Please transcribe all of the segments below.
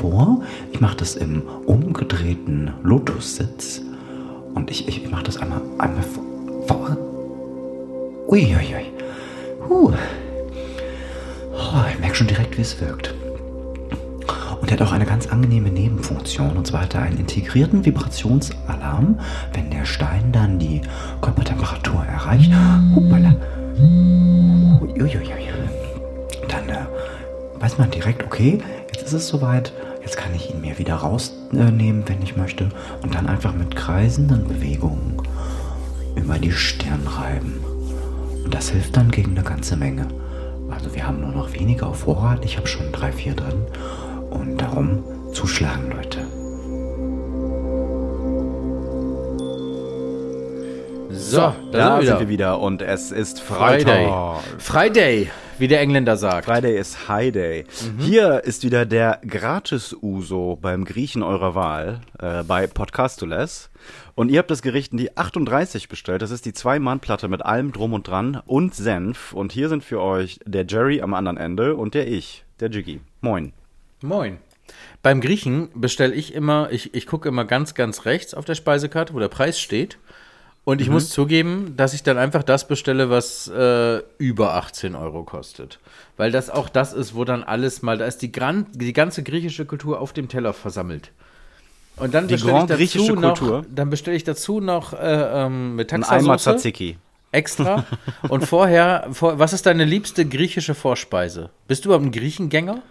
vor. Ich mache das im umgedrehten Lotussitz und ich, ich, mache das einmal, einmal vor. Uiuiui. Huh. Oh, ich merke schon direkt, wie es wirkt. Und er hat auch eine ganz angenehme Nebenfunktion. Und zwar hat er einen integrierten Vibrationsalarm, wenn der Stein dann die Körpertemperatur erreicht. Hupala. Uiuiui. Dann äh, weiß man direkt, okay, jetzt ist es soweit. Wieder rausnehmen, wenn ich möchte. Und dann einfach mit kreisenden Bewegungen über die Stirn reiben. Und das hilft dann gegen eine ganze Menge. Also wir haben nur noch wenige auf Vorrat. Ich habe schon drei, vier drin. Und darum zuschlagen, Leute. So, Da da sind sind wir wieder und es ist Freitag. Friday. Wie der Engländer sagt. Friday ist High Day. Hier ist wieder der Gratis-Uso beim Griechen eurer Wahl äh, bei Podcastules. Und ihr habt das Gericht in die 38 bestellt. Das ist die Zwei-Mann-Platte mit allem drum und dran und Senf. Und hier sind für euch der Jerry am anderen Ende und der ich, der Jiggy. Moin. Moin. Beim Griechen bestelle ich immer, ich, ich gucke immer ganz, ganz rechts auf der Speisekarte, wo der Preis steht. Und ich muss zugeben, dass ich dann einfach das bestelle, was äh, über 18 Euro kostet. Weil das auch das ist, wo dann alles mal, da ist die, Gran die ganze griechische Kultur auf dem Teller versammelt. Und dann Die bestelle ich dazu griechische noch, Kultur? dann bestelle ich dazu noch äh, ähm, mit Ein Eimer Tzatziki. extra. Und vorher, vor, was ist deine liebste griechische Vorspeise? Bist du überhaupt ein Griechengänger?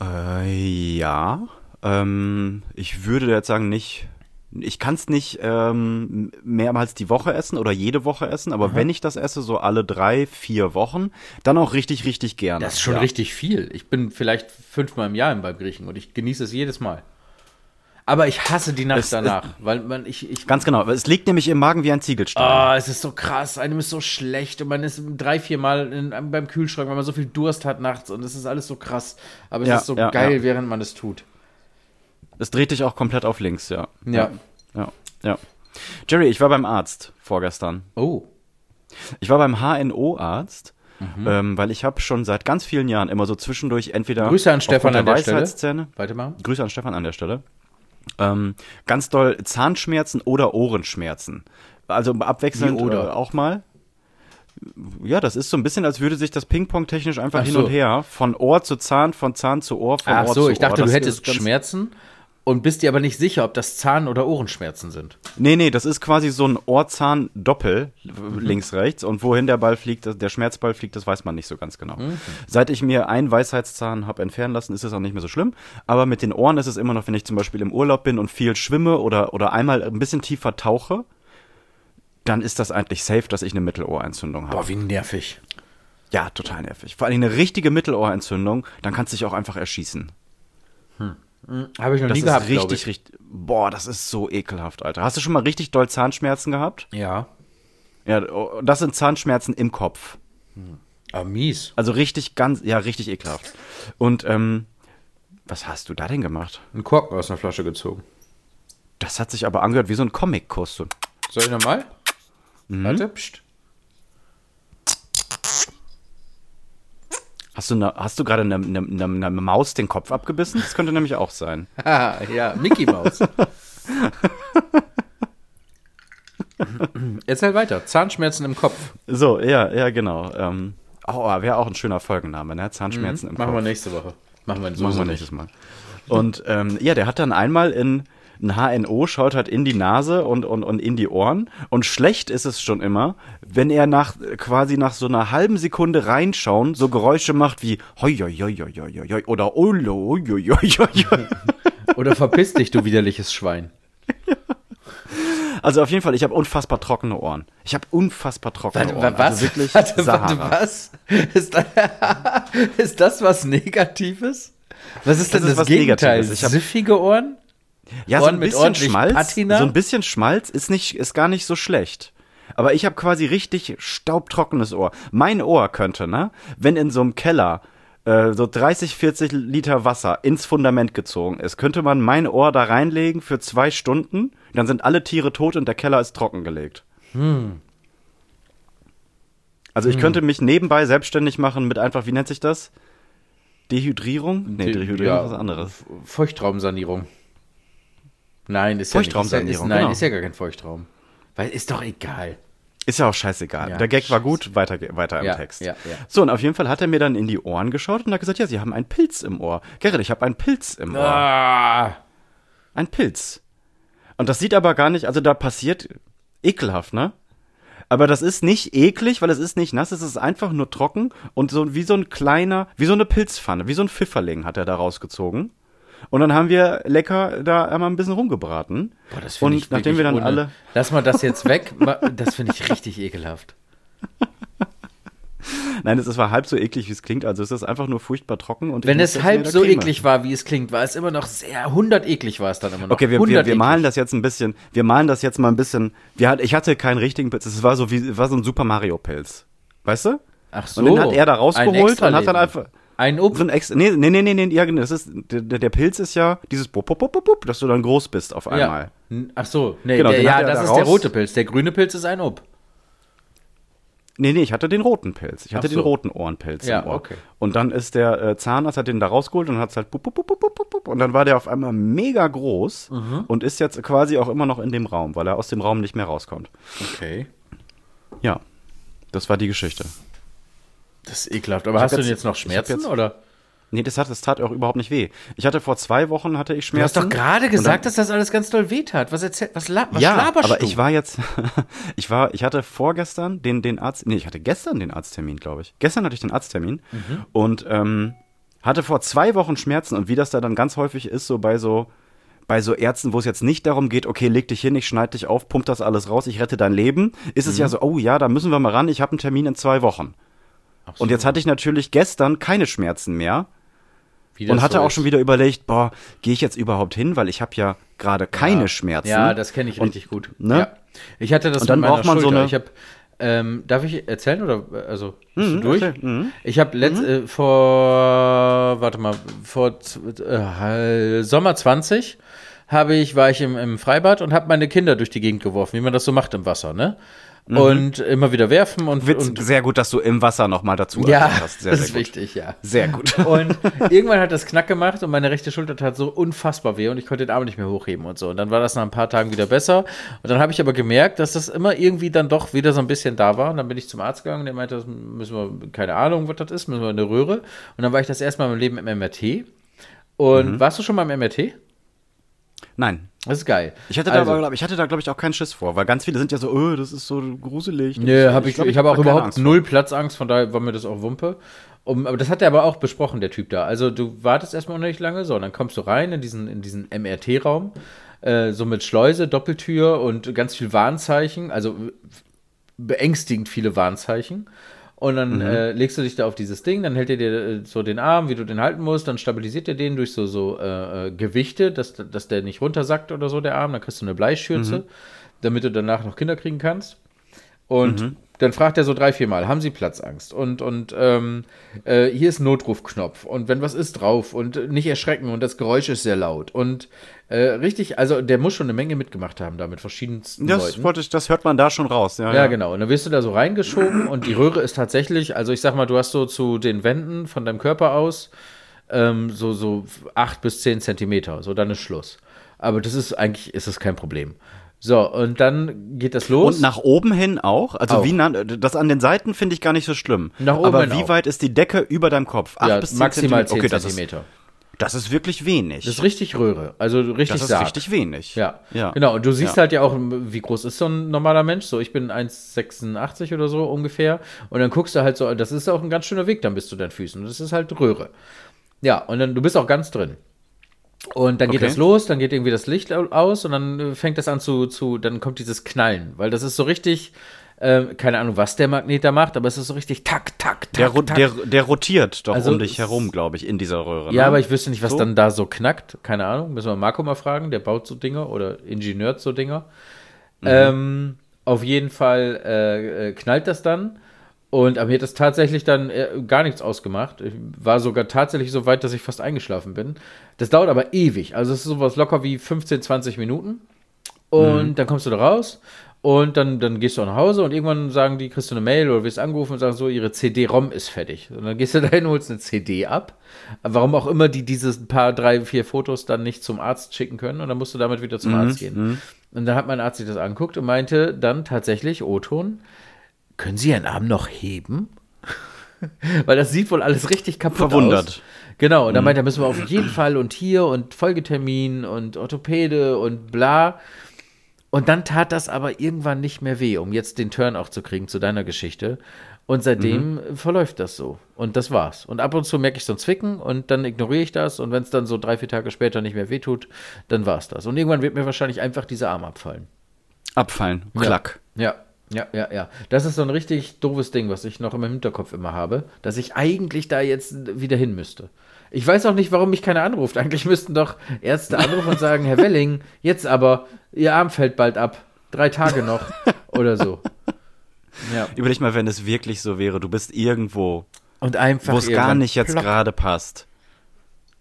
Äh, ja. Ähm, ich würde jetzt sagen, nicht. Ich kann es nicht ähm, mehrmals die Woche essen oder jede Woche essen, aber wenn ich das esse, so alle drei, vier Wochen, dann auch richtig, richtig gerne. Das ist schon ja. richtig viel. Ich bin vielleicht fünfmal im Jahr beim Griechen und ich genieße es jedes Mal. Aber ich hasse die Nacht Es- danach, weil man ich ich Ganz genau. Es liegt nämlich im Magen wie ein Ziegelstein. Ah, es ist so krass, einem ist so schlecht und man ist drei, vier Mal in, beim Kühlschrank, weil man so viel Durst hat nachts und es ist alles so krass. Aber es Ja, ist so ja, geil, während man es tut. Es dreht dich auch komplett auf links, ja. Ja. Ja, ja. Jerry, ich war beim Arzt vorgestern. Oh. Ich war beim HNO-Arzt, Mhm. ähm, weil ich habe schon seit ganz vielen Jahren immer so zwischendurch entweder Grüße an Stefan an der Stelle. Weisheitszähne, Weitermachen? Grüße an Stefan an der Stelle. Ähm, ganz doll Zahnschmerzen oder Ohrenschmerzen. Also abwechselnd Wie oder? Äh, auch mal. Ja, das ist so ein bisschen, als würde sich das Ping-Pong technisch einfach Ach hin so. und her, von Ohr zu Zahn, von Zahn zu Ohr, von Ach Ohr so, zu ich dachte, Ohr. du Das hättest Schmerzen und bist dir aber nicht sicher, ob das Zahn- oder Ohrenschmerzen sind. Nee, nee, das ist quasi so ein Ohrzahn-Doppel, Mhm. links, rechts. Und wohin der Ball fliegt, der Schmerzball fliegt, das weiß man nicht so ganz genau. Mhm. Seit ich mir einen Weisheitszahn habe entfernen lassen, ist es auch nicht mehr so schlimm. Aber mit den Ohren ist es immer noch, wenn ich zum Beispiel im Urlaub bin und viel schwimme oder, oder einmal ein bisschen tiefer tauche, dann ist das eigentlich safe, dass ich eine Mittelohrentzündung habe. Boah, wie nervig. Ja, total nervig. Vor allem eine richtige Mittelohrentzündung, dann kannst du dich auch einfach erschießen. Habe ich noch Das nie ist gehabt, glaub richtig, richtig. Boah, das ist so ekelhaft, Alter. Hast du schon mal richtig doll Zahnschmerzen gehabt? Ja. Ja, oh, das sind Zahnschmerzen im Kopf. Aber mies. Also richtig ganz, ja, richtig ekelhaft. Und ähm, was hast du da denn gemacht? Ein Korken aus einer Flasche gezogen. Das hat sich aber angehört wie so ein Comic-Kuss. So. Soll ich nochmal? Mhm. Warte, pst. Hast du, ne, hast du gerade einer ne, ne, ne Maus den Kopf abgebissen? Das könnte nämlich auch sein. Ah, ja, Mickey Maus. Erzähl weiter. Zahnschmerzen im Kopf. So, ja, ja, genau. Ähm, oh, wäre auch ein schöner Folgenname, ne? Zahnschmerzen im Machen Kopf. wir nächste Woche. Machen wir, Machen wir nächstes Mal. Und ähm, ja, der hat dann einmal in ein HNO, schaut halt in die Nase und, und, und in die Ohren. Und schlecht ist es schon immer, wenn er nach quasi nach so einer halben Sekunde reinschauen so Geräusche macht wie hoi, hoi, hoi, hoi, hoi, hoi, oder olo, hoi, hoi, hoi, hoi. Oder verpiss dich, du widerliches Schwein. Also auf jeden Fall, ich habe unfassbar trockene Ohren. Ich habe unfassbar trockene Ohren. was? Also wirklich warte, warte, was? Ist, da, ist das was Negatives? Was ist denn Das das, ist was Gegenteil? Negatives. Ich hab- Siffige Ohren? Ja, so ein bisschen Schmalz. Patina? So ein bisschen Schmalz ist nicht, ist gar nicht so schlecht. Aber ich habe quasi richtig staubtrockenes Ohr. Mein Ohr könnte, ne, wenn in so einem Keller äh, so 30, 40 Liter Wasser ins Fundament gezogen ist, könnte man mein Ohr da reinlegen für zwei Stunden, dann sind alle Tiere tot und der Keller ist trockengelegt. Hm. Also ich Hm. könnte mich nebenbei selbstständig machen mit einfach, wie nennt sich das? Dehydrierung? Nee, Dehydrierung Ja. ist was anderes. Feuchtraumsanierung. Nein, ist ja nicht. Ist, ja- ist, nein, genau. ist ja gar kein Feuchtraum. Weil ist doch egal. Ist ja auch scheißegal. Ja, der Gag war gut, weiter, weiter im Ja, Text. ja, ja. So, und auf jeden Fall hat er mir dann in die Ohren geschaut und hat gesagt, ja, Sie haben einen Pilz im Ohr. Gerrit, ich habe einen Pilz im Ohr. Ah, Ein Pilz. Und das sieht aber gar nicht, also da passiert ekelhaft, ne? Aber das ist nicht eklig, weil es ist nicht nass, es ist einfach nur trocken und so wie so ein kleiner, wie so eine Pilzpfanne, wie so ein Pfifferling hat er da rausgezogen. Und dann haben wir lecker da einmal ein bisschen rumgebraten. boah, das finde und ich nachdem wir dann ohne- alle Lass mal das jetzt weg. Das finde ich richtig ekelhaft. Nein, es war halb so eklig, wie es klingt. Also es ist einfach nur furchtbar trocken. Und Wenn es halb so eklig war, wie es klingt, war es immer noch sehr 100 eklig war es dann immer noch. Okay, wir, wir, 100 wir malen das jetzt ein bisschen. Wir malen das jetzt mal ein bisschen. Wir, ich hatte keinen richtigen Pilz. Es war so wie war so ein Super Mario Pilz. Weißt du? Ach so. Und den hat er da rausgeholt und hat dann einfach ein Up. so ein Ex nee, nee, nee, nee, nee, ja, genau, das ist der, der Pilz ist ja dieses bup, bup, bup, bup, bup, dass du dann groß bist auf einmal. Ja. Ach so, nee, Genau, der, ja, das da ist der raus- rote Pilz. Der grüne Pilz ist ein Up. Nee, nee, ich hatte den roten Pilz. Ich hatte so. den roten Ohrenpilz Ja, im Ohr. okay. Und dann ist der äh, Zahnarzt hat den da rausgeholt und hat halt bup, bup, bup, bup, bup, bup, bup, und dann war der auf einmal mega groß Mhm. und ist jetzt quasi auch immer noch in dem Raum, weil er aus dem Raum nicht mehr rauskommt. Okay. Ja. Das war die Geschichte. Das ist ekelhaft. Aber hab hast du jetzt- denn jetzt noch ich Schmerzen jetzt- oder? Nee, das, hat, das tat auch überhaupt nicht weh. Ich hatte vor zwei Wochen hatte ich Du hast Schmerzen. doch gerade gesagt, dass das alles ganz doll weht hat. Was erzähl, was, la was ja, laberst aber du? ich war jetzt, ich war, ich hatte vorgestern den, den Arzt, nee, ich hatte gestern den Arzttermin, glaube ich. Gestern hatte ich den Arzttermin Mhm. und ähm, hatte vor zwei Wochen Schmerzen und wie das da dann ganz häufig ist, so bei so, bei so Ärzten, wo es jetzt nicht darum geht, okay, leg dich hin, ich schneide dich auf, pump das alles raus, ich rette dein Leben, ist es Mhm. ja so, oh ja, da müssen wir mal ran, ich habe einen Termin in zwei Wochen. So, Und jetzt hatte ich natürlich gestern keine Schmerzen mehr und hatte so auch schon wieder überlegt, boah, gehe ich jetzt überhaupt hin, weil ich habe ja gerade keine ja. Schmerzen. Ja, das kenne ich Und- richtig gut. ne? Ja. Ich hatte das Und dann braucht man so Schulter. eine- Ich habe, ähm, darf ich erzählen oder also bist du Mhm, durch? erzähl. Mhm. Ich habe letzt äh, vor, warte mal, vor äh, Sommer 20 habe ich war ich im, im Freibad und habe meine Kinder durch die Gegend geworfen, wie man das so macht im Wasser, ne? Und immer wieder werfen und, Mhm. Witz, und sehr gut, dass du im Wasser nochmal dazu ja, hast. Sehr, das sehr ist gut. wichtig, ja. Sehr gut. Und irgendwann hat das Knack gemacht und meine rechte Schulter tat so unfassbar weh und ich konnte den Arm nicht mehr hochheben und so. Und dann war das nach ein paar Tagen wieder besser. Und dann habe ich aber gemerkt, dass das immer irgendwie dann doch wieder so ein bisschen da war. Und dann bin ich zum Arzt gegangen und der meinte, das müssen wir, keine Ahnung, was das ist, müssen wir in eine Röhre. Und dann war ich das erste Mal meinem Leben im MRT. Und Mhm. warst du schon mal im MRT? Nein. Das ist geil. Ich hatte da, Also- aber, glaub- ich hatte da, glaube ich, auch keinen Schiss vor, weil ganz viele sind ja so, oh, das ist so gruselig. Nö, hab ich, glaub, ich, habe auch da überhaupt Angst null Platzangst, von daher war mir das auch Wumpe. Um, aber das hat er aber auch besprochen, der Typ da. Also du wartest erstmal noch nicht lange, so, und dann kommst du rein in diesen, in diesen MRT-Raum, äh, so mit Schleuse, Doppeltür und ganz viel Warnzeichen, also beängstigend viele Warnzeichen. Und dann Mhm. äh, legst du dich da auf dieses Ding, dann hält er dir äh, so den Arm, wie du den halten musst, dann stabilisiert er den durch so, so äh, äh, Gewichte, dass, dass der nicht runtersackt oder so, der Arm. Dann kriegst du eine Bleischürze, Mhm. damit du danach noch Kinder kriegen kannst. Und dann fragt er so drei, vier Mal, haben Sie Platzangst? Und, und ähm, äh, hier ist ein Notrufknopf und wenn was ist drauf und äh, nicht erschrecken und das Geräusch ist sehr laut. Und äh, richtig, also der muss schon eine Menge mitgemacht haben da mit verschiedensten Das, Leuten. wollte ich, das hört man da schon raus. Ja, Ja, genau. Und dann wirst du da so reingeschoben und die Röhre ist tatsächlich, also ich sag mal, du hast so zu den Wänden von deinem Körper aus ähm, so, so acht bis zehn Zentimeter. So, dann ist Schluss. Aber das ist eigentlich, ist das kein Problem. So, und dann geht das los. Und nach oben hin auch? Also Auch. wie nah, das an den Seiten finde ich gar nicht so schlimm. Nach oben Aber hin wie auch. weit ist die Decke über deinem Kopf? Acht ja, bis zehn maximal Zentimeter? 10 Okay, das ist, Zentimeter. das ist wirklich wenig. Das ist richtig Röhre. Also richtig das ist richtig wenig. Ja. ja. Genau. Und du siehst Ja. halt ja auch, wie groß ist so ein normaler Mensch? So, ich bin 1,86 oder so ungefähr. Und dann guckst du halt so, das ist auch ein ganz schöner Weg dann bis zu deinen Füßen. Und das ist halt Röhre. Ja, und dann, du bist auch ganz drin. Und dann geht Okay. das los, dann geht irgendwie das Licht au- aus und dann äh, fängt das an zu, zu, dann kommt dieses Knallen, weil das ist so richtig, äh, keine Ahnung, was der Magnet da macht, aber es ist so richtig tak, tak, tak, Der, tak. der, der rotiert doch Also um dich herum, glaube ich, in dieser Röhre. Ja, ne? aber ich wüsste nicht, was So? dann da so knackt. Keine Ahnung. Müssen wir Marco mal fragen. Der baut so Dinger oder ingeniert so Dinger. Mhm. Ähm, Auf jeden Fall äh, äh, knallt das dann. Und aber mir hat das tatsächlich dann äh, gar nichts ausgemacht. Ich war sogar tatsächlich so weit, dass ich fast eingeschlafen bin. Das dauert aber ewig. Also es ist sowas locker wie 15, 20 Minuten. Und dann kommst du da raus und dann, dann gehst du auch nach Hause und irgendwann sagen die, kriegst du eine Mail oder wirst angerufen und sagen so, ihre CD-ROM ist fertig. Und dann gehst du dahin, holst eine CD ab. Warum auch immer die dieses paar, drei, vier Fotos dann nicht zum Arzt schicken können und dann musst du damit wieder zum Arzt gehen. Und dann hat mein Arzt sich das angeguckt und meinte dann tatsächlich, O-Ton, können Sie Ihren Arm noch heben? Weil das sieht wohl alles richtig kaputt Verwundert. aus. Genau, und dann meinte er, müssen wir auf jeden Fall und hier und Folgetermin und Orthopäde und bla. Und dann tat das aber irgendwann nicht mehr weh, um jetzt den Turn auch zu kriegen zu deiner Geschichte. Und seitdem verläuft das so. Und das war's. Und ab und zu merke ich so ein Zwicken und dann ignoriere ich das. Und wenn es dann so drei, vier Tage später nicht mehr wehtut, dann war's das. Und irgendwann wird mir wahrscheinlich einfach dieser Arm abfallen. Abfallen. Klack. Ja, ja, ja, ja. Das ist so ein richtig doofes Ding, was ich noch im Hinterkopf immer habe, dass ich eigentlich da jetzt wieder hin müsste. Ich weiß auch nicht, warum mich keiner anruft. Eigentlich müssten doch Ärzte anrufen und sagen, Herr Welling, jetzt aber, Ihr Arm fällt bald ab. Drei Tage noch oder so. Ja. Überleg mal, wenn es wirklich so wäre, du bist irgendwo, Und einfach wo es gar nicht jetzt gerade passt.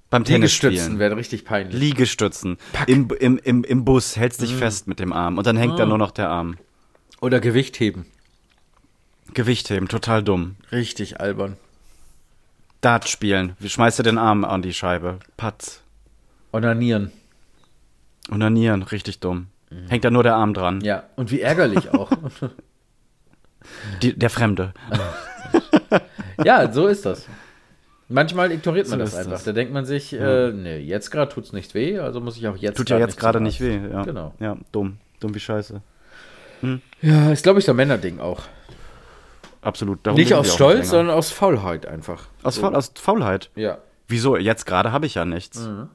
Beim Liegestützen wäre richtig peinlich. Liegestützen. Im, im, im, Im Bus hältst dich fest mit dem Arm und dann hängt da nur noch der Arm. Oder Gewicht heben. Gewicht heben, total dumm. Richtig albern. Dart spielen. Wie schmeißt du den Arm an die Scheibe? Patz. Onanieren. Onanieren, richtig dumm. Hängt da nur der Arm dran. Ja. Und wie ärgerlich auch. Die, der Fremde. ja, so ist das. Manchmal ignoriert man So das einfach. das. Da denkt man sich, äh, nee, jetzt gerade tut's nicht weh, also muss ich auch jetzt Tut ja jetzt gerade nicht weh. Ja. Genau. Ja, dumm. Dumm wie Scheiße. Ja, ist glaube ich so ein Männerding auch. Absolut. Darum nicht aus Stolz, länger. sondern aus Faulheit einfach. Aus, Faul, aus Faulheit. Ja. Wieso? Jetzt gerade habe ich ja nichts. Mhm.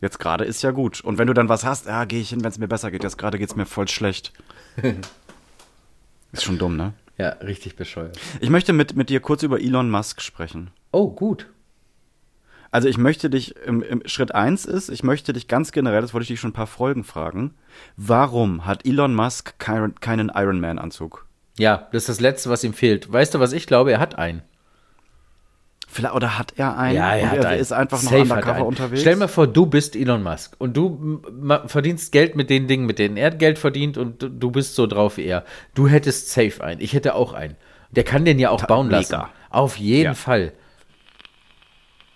Jetzt gerade ist ja gut. Und wenn du dann was hast, ja, gehe ich hin, wenn es mir besser geht. Jetzt gerade geht es mir voll schlecht. ist schon dumm, ne? Ja, richtig bescheuert. Ich möchte mit, mit dir kurz über Elon Musk sprechen. Oh, gut. Also ich möchte dich, im, im Schritt eins ist, ich möchte dich ganz generell, das wollte ich dich schon ein paar Folgen fragen, warum hat Elon Musk kein, keinen Ironman-Anzug? Ja, das ist das Letzte, was ihm fehlt. Weißt du, was ich glaube? Er hat einen. Vielleicht, oder hat er einen? Ja, er er einen. ist einfach noch Safe er undercover unterwegs? Stell mal vor, du bist Elon Musk und du verdienst Geld mit den Dingen, mit denen er Geld verdient und du- bist so drauf wie er. Du hättest safe einen. Ich hätte auch einen. Der kann den ja auch bauen mega. lassen. Auf jeden Ja. Fall.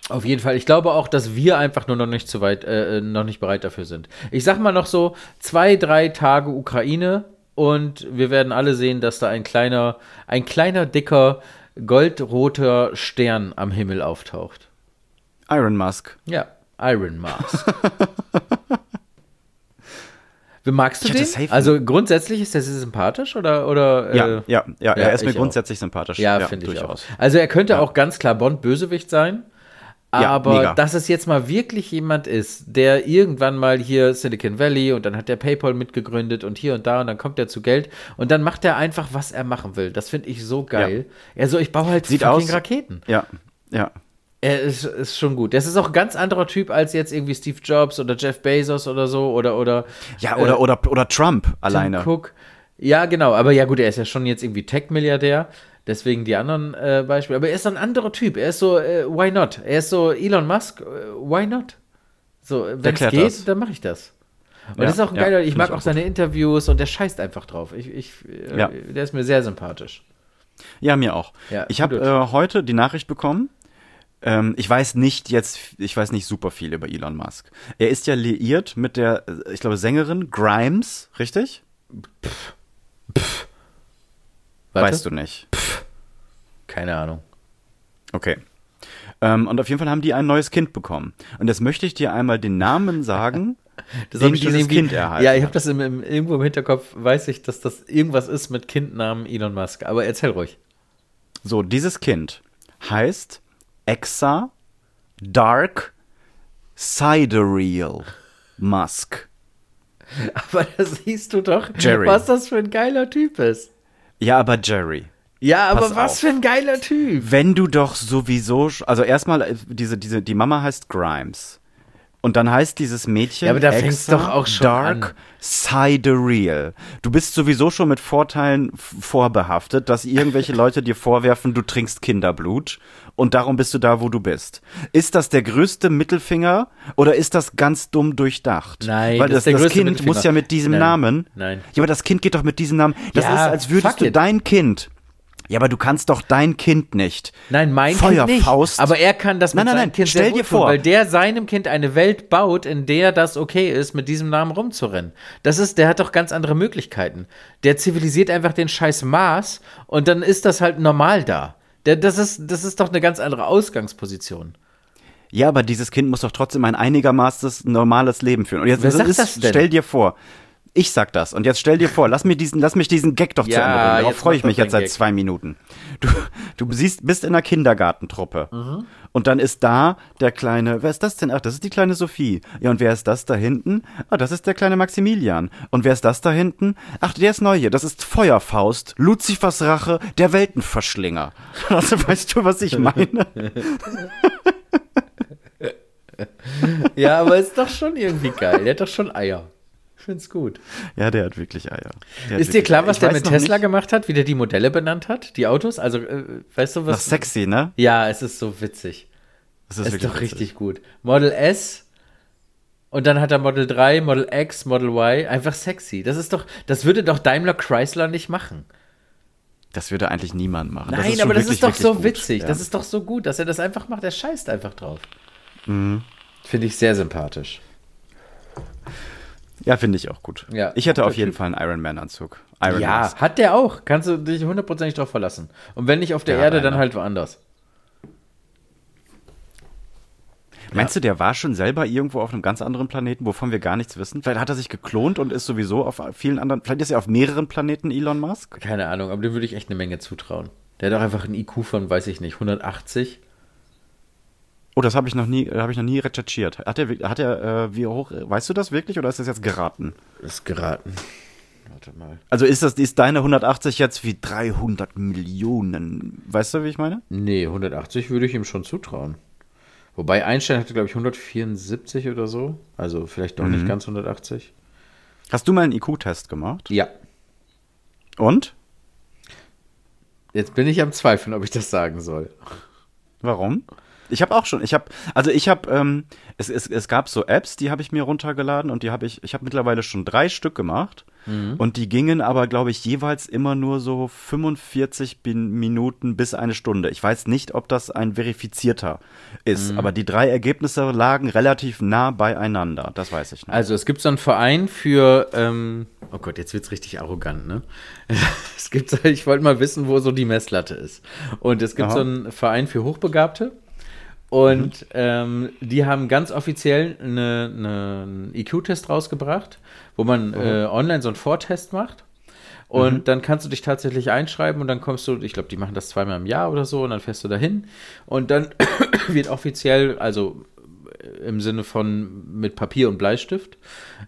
Auf jeden Fall. Ich glaube auch, dass wir einfach nur noch nicht zu weit, äh, noch nicht bereit dafür sind. Ich sag mal noch so zwei, drei Tage Ukraine und wir werden alle sehen, dass da ein kleiner, ein kleiner, dicker, goldroter Stern am Himmel auftaucht. Iron Musk. Ja, Iron. Wie magst du den? Also grundsätzlich ist sehr sympathisch oder oder Ja, äh, ja, ja, er ist mir ich auch. grundsätzlich sympathisch. Ja, finde ich auch. Also er könnte auch ganz klar Bond Bösewicht sein. Ja, Aber mega. dass es jetzt mal wirklich jemand ist, der irgendwann mal hier Silicon Valley und dann hat der PayPal mitgegründet und hier und da und dann kommt er zu Geld und dann macht er einfach, was er machen will. Das finde ich so geil. Er so, ich baue halt Sieht fucking aus- Raketen. Ja, ja. Er ist, ist schon gut. Das ist auch ein ganz anderer Typ als jetzt irgendwie Steve Jobs oder Jeff Bezos oder so oder oder Ja, oder, oder, oder Trump alleine. Tim Cook. Ja, genau. Aber ja, gut, er ist ja schon jetzt irgendwie Tech-Milliardär. Deswegen die anderen äh, Beispiele. Aber er ist ein anderer Typ. Er ist so, äh, why not? Er ist so Elon Musk, äh, why not? So, wenn es geht, das. dann mache ich das. Und Ja, das ist auch ein ja, geiler, ich find mag ich auch auch seine Interviews und der scheißt einfach drauf. Ich, ich, äh, Ja. Der ist mir sehr sympathisch. Ja, mir auch. Ja, ich habe äh, heute die Nachricht bekommen. Ähm, ich weiß nicht jetzt, ich weiß nicht super viel über Elon Musk. Er ist ja liiert mit der, äh, ich glaube, Sängerin Grimes, richtig? Warte. Weißt du nicht. Keine Ahnung. Okay. Ähm, und auf jeden Fall haben die ein neues Kind bekommen. Und jetzt möchte ich dir einmal den Namen sagen, Das den dieses Kind erhalten Ja, ich habe das im, im, irgendwo im Hinterkopf, weiß ich, dass das irgendwas ist mit Kindnamen Elon Musk. Aber erzähl ruhig. So, dieses Kind heißt Exa Dark Sidereal Musk. Aber da siehst du doch, Jerry. was das für ein geiler Typ ist. Ja, aber Jerry. Ja, aber Pass was auf. für ein geiler Typ. Wenn du doch sowieso, also erstmal, äh, diese, diese, die Mama heißt Grimes. Und dann heißt dieses Mädchen Ja, aber da extra doch auch schon Dark an. Sidereal. Du bist sowieso schon mit Vorteilen vorbehaftet, dass irgendwelche Leute dir vorwerfen, du trinkst Kinderblut und darum bist du da, wo du bist. Ist das der größte Mittelfinger oder ist das ganz dumm durchdacht? Nein, Weil das das, das Kind muss ja mit diesem Nein. Namen. Nein. Ja, aber das Kind geht doch mit diesem Namen. Das Ja, ist, als würdest du it. dein Kind. Ja, aber du kannst doch dein Kind nicht. Nein, mein Kind nicht. Feuerfaust. Aber er kann das mit Nein, nein, seinem nein, Kind stell sehr dir gut tun, vor. weil der seinem Kind eine Welt baut, in der das okay ist, mit diesem Namen rumzurennen. Das ist, der hat doch ganz andere Möglichkeiten. Der zivilisiert einfach den scheiß Mars und dann ist das halt normal da. Der, das, ist, das ist doch eine ganz andere Ausgangsposition. Ja, aber dieses Kind muss doch trotzdem ein einigermaßen normales Leben führen. Und jetzt Wer sagt ist, das denn? stell dir vor, ich sag das. Und jetzt stell dir vor, lass, mir diesen, lass mich diesen Gag doch zu Ja, Ende bringen. Darauf freue ich mich jetzt seit Gag. zwei Minuten. Du, du siehst, bist in einer Kindergartentruppe. Mhm. Und dann ist da der kleine, wer ist das denn? Ach, das ist die kleine Sophie. Ja, und wer ist das da hinten? Ah, das ist der kleine Maximilian. Und wer ist das da hinten? Ach, der ist neu hier. Das ist Feuerfaust, Luzifers Rache, der Weltenverschlinger. Also weißt du, was ich meine? Ja, aber ist doch schon irgendwie geil. Der hat doch schon Eier. Find's gut. Ja, der hat wirklich Eier. Der Ist dir klar, was der mit Tesla nicht. gemacht hat, wie der die Modelle benannt hat, die Autos? Also, äh, weißt du Nach was? sexy, ne? Ja, es ist so witzig. Das ist wirklich doch witzig. richtig gut. Model S und dann hat er Model 3, Model X, Model Y. Einfach sexy. Das ist doch, das würde doch Daimler Chrysler nicht machen. Das würde eigentlich niemand machen. Nein, aber das wirklich, ist doch so gut. witzig. Ja. Das ist doch so gut, dass er das einfach macht. Er scheißt einfach drauf. Mhm. Finde ich sehr sympathisch. Ja, finde ich auch gut. Ja, ich hätte auf jeden Typ. Fall einen Iron Man Anzug. Iron ja, Mask. hat der auch. Kannst du dich hundertprozentig drauf verlassen. Und wenn nicht auf der hat Erde, dann einer. halt woanders. Meinst du, der war schon selber irgendwo auf einem ganz anderen Planeten, wovon wir gar nichts wissen? Vielleicht hat er sich geklont und ist sowieso auf vielen anderen, vielleicht ist er auf mehreren Planeten Elon Musk? Keine Ahnung, aber dem würde ich echt eine Menge zutrauen. Der hat auch einfach ein IQ von, weiß ich nicht, 180. Oh, das habe ich noch nie, habe ich noch nie recherchiert. Hat er, hat er, äh, wie hoch, weißt du das wirklich oder ist das jetzt geraten? Ist geraten. Warte mal. Also ist das, ist deine 180 jetzt wie 300 Millionen? Weißt du, wie ich meine? Nee, 180 würde ich ihm schon zutrauen. Wobei Einstein hatte, glaube ich, 174 oder so. Also vielleicht doch Mhm. nicht ganz 180. Hast du mal einen IQ-Test gemacht? Ja. Und? Jetzt bin ich am Zweifeln, ob ich das sagen soll. Warum? Ich habe auch schon, ich habe, also ich habe, ähm, es, es, es gab so Apps, die habe ich mir runtergeladen und die habe ich, ich habe mittlerweile schon drei Stück gemacht und die gingen aber, glaube ich, jeweils immer nur so 45 Bin- Minuten bis eine Stunde. Ich weiß nicht, ob das ein verifizierter ist, aber die drei Ergebnisse lagen relativ nah beieinander, das weiß ich nicht. Also es gibt so einen Verein für, ähm, oh Gott, jetzt wird's richtig arrogant, ne? Es gibt, ich wollte mal wissen, wo so die Messlatte ist. Und es gibt Aha. so einen Verein für Hochbegabte. Und ähm, die haben ganz offiziell eine, eine, einen IQ-Test rausgebracht, wo man äh, online so einen Vortest macht. Und dann kannst du dich tatsächlich einschreiben und dann kommst du, ich glaube, die machen das zweimal im Jahr oder so und dann fährst du dahin. Und dann wird offiziell, also im Sinne von mit Papier und Bleistift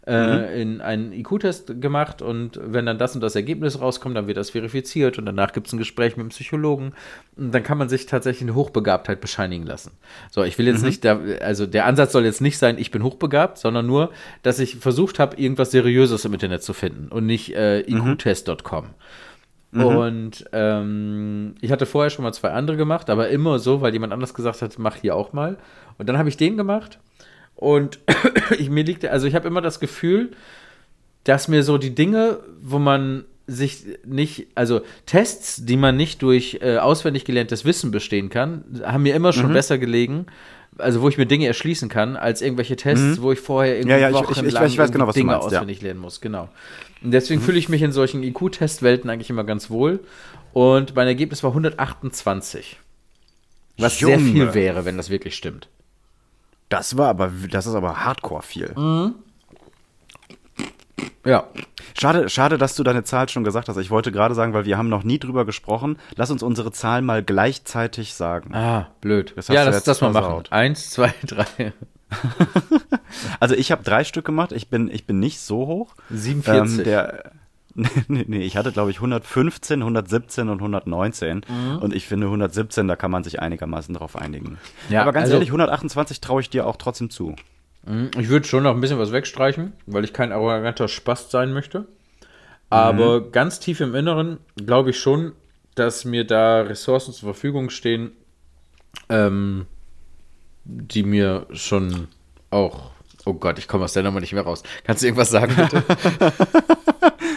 äh, in einen IQ-Test gemacht und wenn dann das und das Ergebnis rauskommt, dann wird das verifiziert und danach gibt es ein Gespräch mit dem Psychologen und dann kann man sich tatsächlich eine Hochbegabtheit bescheinigen lassen. So, ich will jetzt nicht, da, also der Ansatz soll jetzt nicht sein, ich bin hochbegabt, sondern nur, dass ich versucht habe, irgendwas Seriöses im Internet zu finden und nicht äh, iqtest.com. Und ähm, ich hatte vorher schon mal zwei andere gemacht, aber immer so, weil jemand anders gesagt hat, mach hier auch mal. Und dann habe ich den gemacht. Und ich, mir liegt, also ich habe immer das Gefühl, dass mir so die Dinge, wo man sich nicht, also Tests, die man nicht durch äh, auswendig gelerntes Wissen bestehen kann, haben mir immer schon besser gelegen. Also wo ich mir Dinge erschließen kann, als irgendwelche Tests, wo ich vorher irgendwie Ja, ja, ich- ich- ich- wochenlang ich weiß genau, Dinge meinst, ja. auswendig lernen muss. Genau. Und deswegen fühle ich mich in solchen IQ-Testwelten eigentlich immer ganz wohl. Und mein Ergebnis war 128. Was sehr Junge. viel wäre, wenn das wirklich stimmt. Das war aber, das ist aber hardcore viel. Ja. Schade, schade, dass du deine Zahl schon gesagt hast. Ich wollte gerade sagen, weil wir haben noch nie drüber gesprochen. Lass uns unsere Zahl mal gleichzeitig sagen. Ah, blöd. Das ja, lass das mal machen. Eins, zwei, drei. Also ich habe drei Stück gemacht. Ich bin, ich bin nicht so hoch. 47. Ähm, der, nee, nee, ich hatte, glaube ich, 115, 117 und 119. Mhm. Und ich finde 117, da kann man sich einigermaßen drauf einigen. Ja, Aber ganz also- ehrlich, 128 traue ich dir auch trotzdem zu. Hm, Ich würde schon noch ein bisschen was wegstreichen, weil ich kein arroganter Spast sein möchte. Aber Mhm. ganz tief im Inneren glaube ich schon, dass mir da Ressourcen zur Verfügung stehen, ähm, die mir schon auch. Oh Gott, ich komme aus der Nummer nicht mehr raus. Kannst du irgendwas sagen, bitte?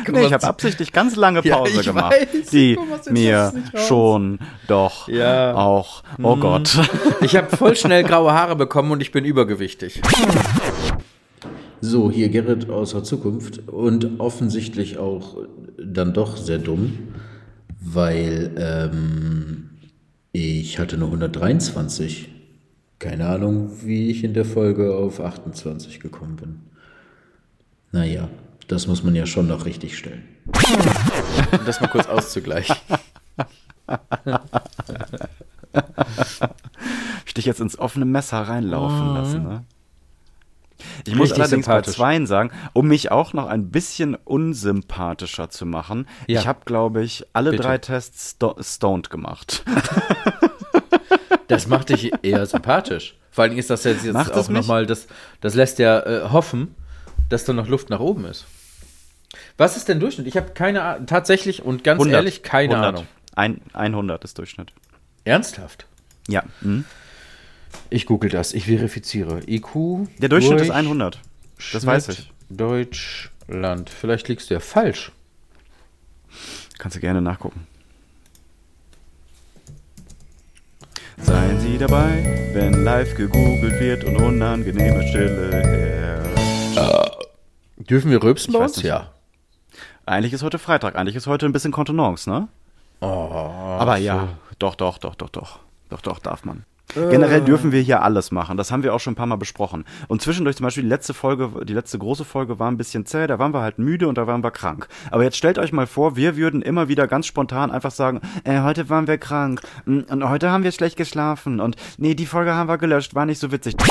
Nee, ich habe absichtlich ganz lange Ja, Pause ich gemacht, weiß, die mir schon doch Ja. auch, oh Gott. Ich habe voll schnell graue Haare bekommen und ich bin übergewichtig. So, hier Gerrit aus der Zukunft und offensichtlich auch dann doch sehr dumm, weil ähm, ich hatte nur 123. Keine Ahnung, wie ich in der Folge auf 28 gekommen bin. Naja, das muss man ja schon noch richtig stellen. Um das mal kurz auszugleichen. Ich dich jetzt ins offene Messer reinlaufen lassen, ne? Ich muss Mhm. Richtig allerdings bei. Zweien sagen, um mich auch noch ein bisschen unsympathischer zu machen, Ja. ich habe, glaube ich, alle Bitte. drei Tests sto stoned gemacht. Das macht dich eher sympathisch. Vor allen Dingen ist das jetzt, jetzt Macht auch nochmal, das, das lässt ja äh, hoffen, dass da noch Luft nach oben ist. Was ist denn Durchschnitt? Ich habe keine Ahnung, tatsächlich und ganz 100, ehrlich, keine 100. Ahnung. Ein, 100 ist Durchschnitt. Ernsthaft? Ja. Mhm. Ich google das, ich verifiziere. IQ. Der Durchschnitt ist durch 100. Das weiß ich. Deutschland. Vielleicht liegst du ja falsch. Kannst du gerne nachgucken. Seien Sie dabei, wenn live gegoogelt wird und unangenehme Stille herrscht. Dürfen wir rülpsen bei uns? Ja. Eigentlich ist heute Freitag, eigentlich ist heute ein bisschen Kontenance, ne? Oh, Aber ja, doch, doch, doch, doch, doch. Doch, doch, darf man. Generell dürfen wir hier alles machen. Das haben wir auch schon ein paar Mal besprochen. Und zwischendurch zum Beispiel die letzte Folge, die letzte große Folge war ein bisschen zäh, da waren wir halt müde und da waren wir krank. Aber jetzt stellt euch mal vor, wir würden immer wieder ganz spontan einfach sagen, äh, heute waren wir krank mm, und heute haben wir schlecht geschlafen und nee, die Folge haben wir gelöscht, war nicht so witzig.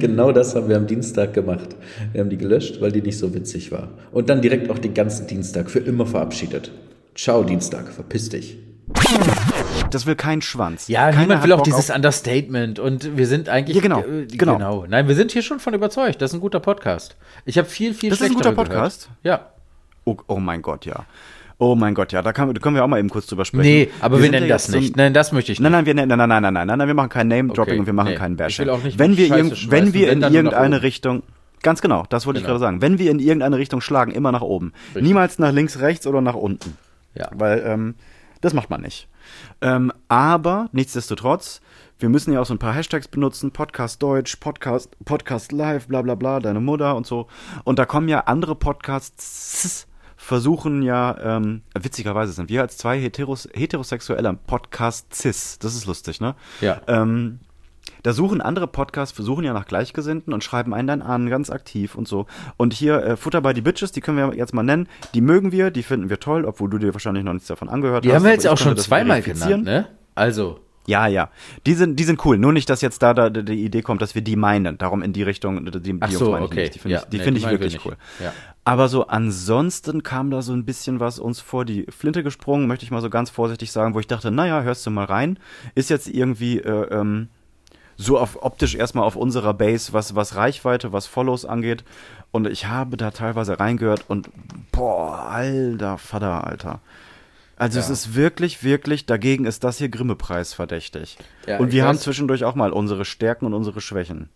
Genau das haben wir am Dienstag gemacht. Wir haben die gelöscht, weil die nicht so witzig war. Und dann direkt auch den ganzen Dienstag für immer verabschiedet. Ciao, Dienstag, verpiss dich. Das will kein Schwanz. Ja, Keiner niemand will auch Bock dieses Understatement und wir sind eigentlich. Ja, genau, äh, genau. Nein, wir sind hier schon von überzeugt. Das ist ein guter Podcast. Ich habe viel, viel Das ist ein guter Podcast? Gehört. Ja. Oh, oh mein Gott, ja. Oh mein Gott, ja, da, kann, da können wir auch mal eben kurz drüber sprechen. Nee, aber wir, sind nennen das nicht. Nein, das möchte ich nicht. Nein, nein, wir nein, nein, nein, nein, nein, nein, nein, wir machen kein Name-Dropping Okay, und wir machen nee. keinen Ich Bashing. will auch nicht wenn wir, wenn wir in irgendeine. Richtung, ganz genau, das wollte ich Genau. gerade sagen, wenn wir in irgendeine Richtung schlagen, immer nach oben. Niemals nach links, rechts oder nach unten. Ja. Weil ähm, das macht man nicht. Ähm, aber nichtsdestotrotz, wir müssen ja auch so ein paar Hashtags benutzen, Podcast Deutsch, Podcast, Podcast Live, bla bla bla, deine Mutter und so. Und da kommen ja andere Podcasts, versuchen ja, ähm, witzigerweise sind wir als zwei heteros, heterosexuelle Podcast cis, das ist lustig, ne? Ja. Ähm, da suchen andere Podcasts, versuchen ja nach Gleichgesinnten und schreiben einen dann an, ganz aktiv und so. Und hier äh, Futter by the Bitches, die können wir jetzt mal nennen. Die mögen wir, die finden wir toll, obwohl du dir wahrscheinlich noch nichts davon angehört Die hast. haben wir jetzt ich auch schon zweimal genannt, ne? Also. Ja, ja. Die sind, die sind cool. Nur nicht, dass jetzt da, da die Idee kommt, dass wir die meinen. Darum in die Richtung, die, die Ach so, meine ich okay. Die finde Ja, ich, die nee, finde die ich wirklich nicht. cool. Ja. Aber so ansonsten kam da so ein bisschen was uns vor die Flinte gesprungen, möchte ich mal so ganz vorsichtig sagen, wo ich dachte, naja, hörst du mal rein. Ist jetzt irgendwie äh, ähm, so auf, optisch erstmal auf unserer Base, was, was Reichweite, was Follows angeht. Und ich habe da teilweise reingehört und boah, alter Vater, Alter. Also es ist wirklich, wirklich, dagegen ist das hier Grimme-Preis verdächtig. Ja, und wir haben zwischendurch auch mal unsere Stärken und unsere Schwächen.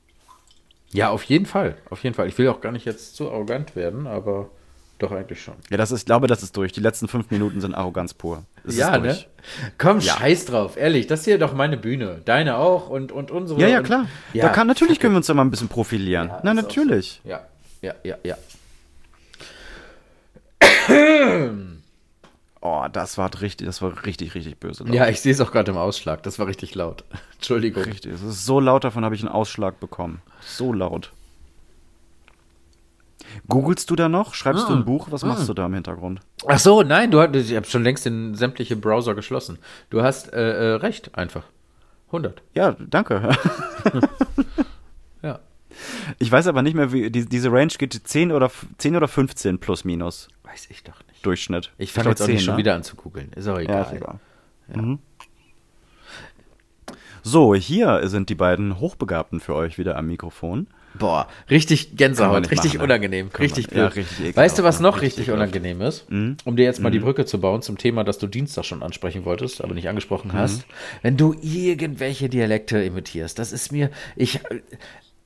Ja, auf jeden Fall. Auf jeden Fall. Ich will auch gar nicht jetzt zu arrogant werden, aber doch eigentlich schon. Ja, das ist, ich glaube, das ist durch. Die letzten fünf Minuten sind Arroganz pur. Es ja, ne? Komm, scheiß drauf, ehrlich. Das hier doch meine Bühne. Deine auch und, und unsere. Ja, ja, und, klar. Ja, da kann, natürlich können wir uns da mal ein bisschen profilieren. Ja, Na, natürlich. Ja, ja, ja, ja. Oh, das war richtig, das war richtig, richtig böse. laut. Ja, ich sehe es auch gerade im Ausschlag. Das war richtig laut. Entschuldigung. Richtig. Es ist so laut, davon habe ich einen Ausschlag bekommen. So laut. Googlest du da noch? Schreibst Ah. du ein Buch? Was machst du da im Hintergrund? Ach so, nein, du hast, ich habe schon längst den sämtliche Browser geschlossen. Du hast äh, äh, recht, einfach. 100. Ja, danke. Ja. Ich weiß aber nicht mehr, wie die, diese Range geht 10 oder, 10 oder 15 plus minus Weiß ich doch nicht. Durchschnitt. Ich fange jetzt auch nicht 10, schon ne? wieder an zu googeln. Ist auch egal. Ja, ist egal. Mhm. So, hier sind die beiden Hochbegabten für euch wieder am Mikrofon. Boah, richtig Gänsehaut, richtig machen, ne? unangenehm, Kann richtig man- ja, blöd. richtig weißt du, was ja, noch richtig richtig unangenehm ist? Mhm. Um dir jetzt mal die Brücke zu bauen zum Thema, das du Dienstag schon ansprechen wolltest, aber nicht angesprochen Mhm. hast. Wenn du irgendwelche Dialekte imitierst, das ist mir, ich,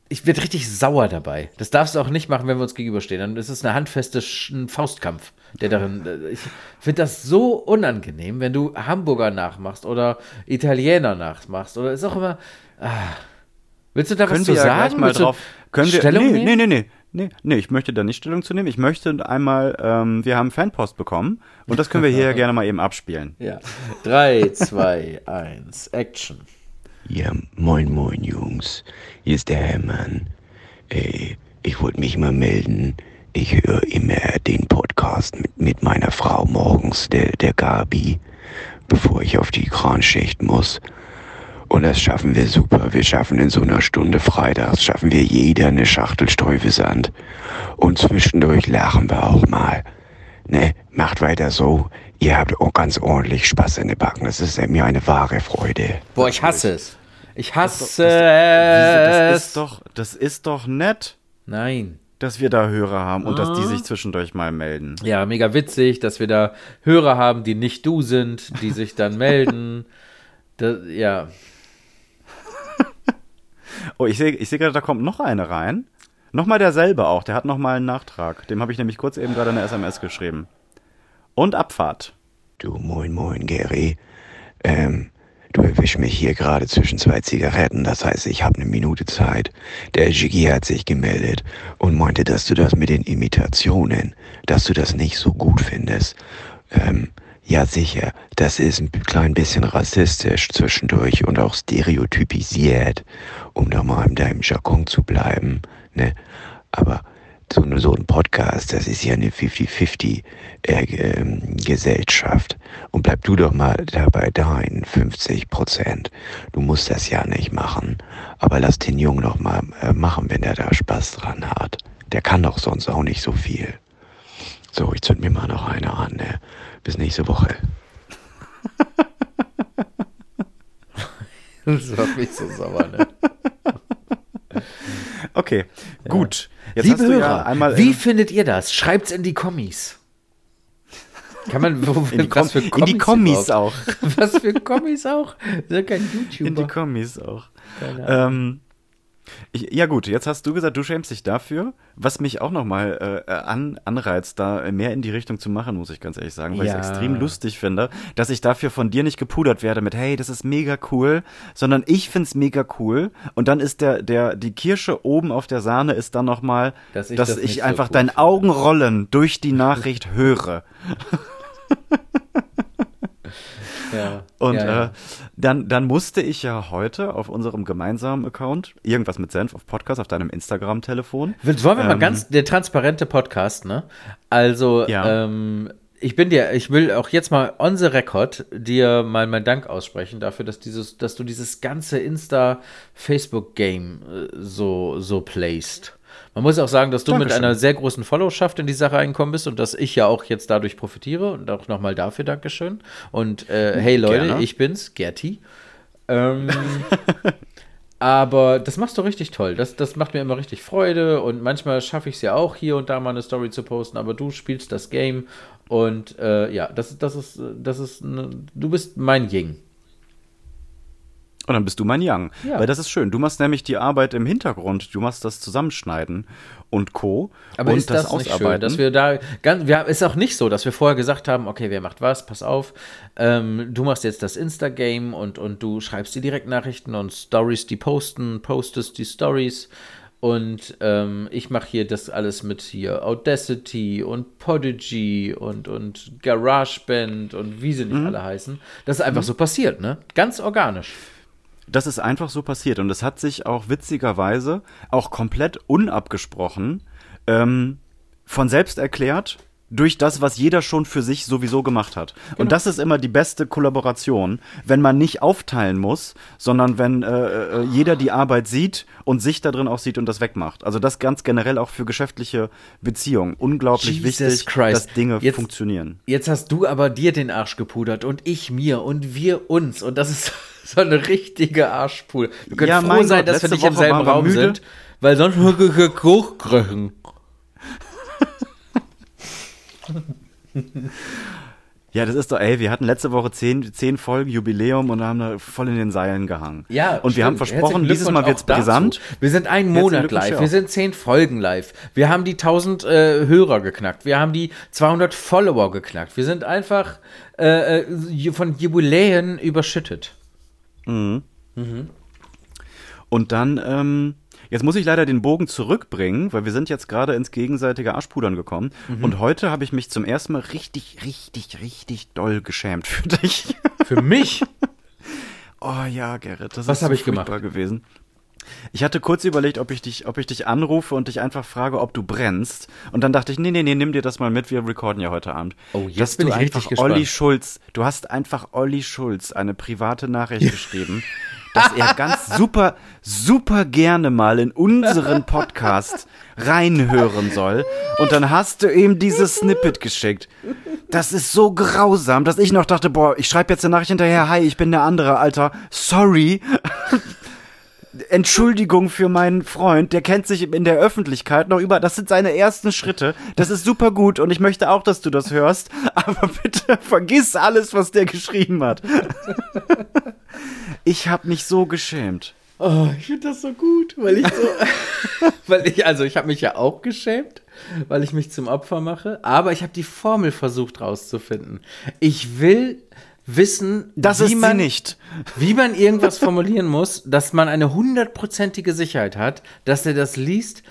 ich werde richtig sauer dabei. Das darfst du auch nicht machen, wenn wir uns gegenüberstehen. Dann ist es eine handfeste Sch- ein Faustkampf, der darin. äh, Ich finde das so unangenehm, wenn du Hamburger nachmachst oder Italiener nachmachst oder ist auch immer. Ah. Willst du da Können was zu sagen? mal Willst du drauf. Können wir, Stellung nee, nehmen? nee, nee, nee, nee, nee, ich möchte da nicht Stellung zu nehmen. Ich möchte einmal, ähm, wir haben Fanpost bekommen und das können wir hier gerne mal eben abspielen. Ja. 3, 2, 1, Action. Ja, moin, moin, Jungs. Hier ist der Hermann. Äh, ich wollte mich mal melden. Ich höre immer den Podcast mit, mit meiner Frau morgens, der, der Gabi, bevor ich auf die Kranschicht muss. Und das schaffen wir super. Wir schaffen in so einer Stunde freitags, schaffen wir jeder eine Schachtel Streufelsand. Und zwischendurch lachen wir auch mal. Ne, macht weiter so. Ihr habt auch ganz ordentlich Spaß in den Backen. Das ist mir eine wahre Freude. Boah, ich hasse es. Ich hasse Wieso, das es. ist doch, das ist doch nett, Nein. dass wir da Hörer haben und Ah. dass die sich zwischendurch mal melden. Ja, mega witzig, dass wir da Hörer haben, die nicht du sind, die sich dann melden. Das, ja. Oh, ich sehe ich seh gerade, da kommt noch eine rein. Nochmal derselbe auch, der hat nochmal einen Nachtrag. Dem habe ich nämlich kurz eben gerade eine SMS geschrieben. Und Abfahrt. Du, moin, moin, Gary. Ähm, du erwisch mich hier gerade zwischen zwei Zigaretten. Das heißt, ich habe eine Minute Zeit. Der Jiggy hat sich gemeldet und meinte, dass du das mit den Imitationen, dass du das nicht so gut findest. Ähm, ja, sicher. Das ist ein klein bisschen rassistisch zwischendurch und auch stereotypisiert, um da mal in deinem Jargon zu bleiben, ne? Aber so, so ein Podcast, das ist ja eine 50-50 äh, ähm, Gesellschaft. Und bleib du doch mal dabei deinen 50 Prozent. Du musst das ja nicht machen. Aber lass den Jungen doch mal äh, machen, wenn er da Spaß dran hat. Der kann doch sonst auch nicht so viel. So, ich zünd mir mal noch eine an. Ne? Bis nächste Woche. Das macht mich so sauer, ne? Okay, gut. Jetzt Liebe Hörer, ja einmal wie in, findet ihr das? Schreibt's in die Kommis. Kann man, wo, in, die, Com was für in die Kommis auch. Was für Kommis auch? Das ist ja kein In die YouTuber. Kommis auch. Keine Ahnung. Ähm, ich, ja gut, jetzt hast du gesagt, du schämst dich dafür. Was mich auch nochmal äh, an, anreizt, da mehr in die Richtung zu machen, muss ich ganz ehrlich sagen, weil Ja. ich es extrem lustig finde, dass ich dafür von dir nicht gepudert werde mit, hey, das ist mega cool, sondern ich find's mega cool. Und dann ist der, der, die Kirsche oben auf der Sahne ist dann nochmal, Dass ich dass das ich so einfach cool dein. Augenrollen durch die Nachricht höre. ja. Und ja. Äh, dann, dann musste ich ja heute auf unserem gemeinsamen Account, irgendwas mit Senf auf Podcast, auf deinem Instagram-Telefon. Wollen wir mal ähm, ganz, der transparente Podcast, ne? Also, ähm, ich bin dir, ich will auch jetzt mal on the record dir mal meinen Dank aussprechen dafür, dass dieses, dass du dieses ganze Insta-Facebook-Game äh, so, so playst. Man muss auch sagen, dass du mit Dankeschön. einer sehr großen Followerschaft in die Sache reinkommen bist und dass ich ja auch jetzt dadurch profitiere und auch nochmal dafür Dankeschön. Und äh, hey Leute, Gerne. ich bin's, Gerti. Ähm, aber das machst du richtig toll. Das, das macht mir immer richtig Freude und manchmal schaffe ich es ja auch hier und da mal eine Story zu posten, aber du spielst das Game und äh, ja, das, das ist, das ist, ne, du bist mein Ying. Und dann bist du mein Young. Ja. Weil das ist schön. Du machst nämlich die Arbeit im Hintergrund. Du machst das Zusammenschneiden und Co. Aber und ist das, nicht schön, dass wir da ganz, wir, ist auch nicht so, dass wir vorher gesagt haben, okay, wer macht was, pass auf, ähm, du machst jetzt das Insta-Game und, und du schreibst die Direktnachrichten und Stories, die posten, postest die Stories und ähm, ich mache hier das alles mit hier Audacity und Podigy und, und GarageBand und wie sie nicht alle heißen. Das ist einfach so passiert, ne? Ganz organisch. Das ist einfach so passiert. Und es hat sich auch witzigerweise auch komplett unabgesprochen ähm, von selbst erklärt durch das, was jeder schon für sich sowieso gemacht hat. Und das ist immer die beste Kollaboration, wenn man nicht aufteilen muss, sondern wenn äh, äh, jeder die Arbeit sieht und sich da drin auch sieht und das wegmacht. Also das ganz generell auch für geschäftliche Beziehungen. Unglaublich Jesus wichtig, Christ. dass Dinge Jetzt- funktionieren. Jetzt hast du aber dir den Arsch gepudert und ich mir und wir uns und das ist So eine richtige Arschpule. Wir können Ja, froh sein, Gott, dass wir nicht im selben Raum müde. sind, weil sonst hochkriegen. Ja, das ist doch, ey, wir hatten letzte Woche zehn, zehn Folgen Jubiläum und haben da voll in den Seilen gehangen. Ja, und wir stimmt. haben versprochen, dieses Mal wird's auch dazu. brisant. Wir sind einen Monat live. Wir sind zehn Folgen live. Wir haben die 1000 äh, Hörer geknackt. Wir haben die 200 Follower geknackt. Wir sind einfach äh, äh, von Jubiläen überschüttet. Und dann, ähm, jetzt muss ich leider den Bogen zurückbringen, weil wir sind jetzt gerade ins gegenseitige Arschpudern gekommen. Mhm. Und heute habe ich mich zum ersten Mal richtig, richtig, richtig doll geschämt für dich. Für mich? Oh ja, Gerrit, das Was ist so ich gemacht? furchtbar gewesen. Ich hatte kurz überlegt, ob ich dich, ob ich dich anrufe und dich einfach frage, ob du brennst. Und dann dachte ich, nee, nee, nee, nimm dir das mal mit, wir recorden ja heute Abend. Oh, jetzt Dass bin du ich richtig einfach gespannt. Olli Schulz, du hast einfach Olli Schulz eine private Nachricht geschrieben, dass er ganz super, super gerne mal in unseren Podcast reinhören soll. Und dann hast du ihm dieses Snippet geschickt. Das ist so grausam, dass ich noch dachte, boah, ich schreibe jetzt eine Nachricht hinterher, hi, ich bin der andere, Alter, sorry. Entschuldigung für meinen Freund, der kennt sich in der Öffentlichkeit noch über, das sind seine ersten Schritte. Das ist super gut und ich möchte auch, dass du das hörst, aber bitte vergiss alles, was der geschrieben hat. Ich habe mich so geschämt. Oh, ich finde das so gut, weil ich so. weil ich, also ich habe mich ja auch geschämt, weil ich mich zum Opfer mache, aber ich habe die Formel versucht rauszufinden. Ich will wissen, Das wie ist sie man, nicht. wie man irgendwas formulieren muss, dass man eine hundertprozentige Sicherheit hat, dass er das liest,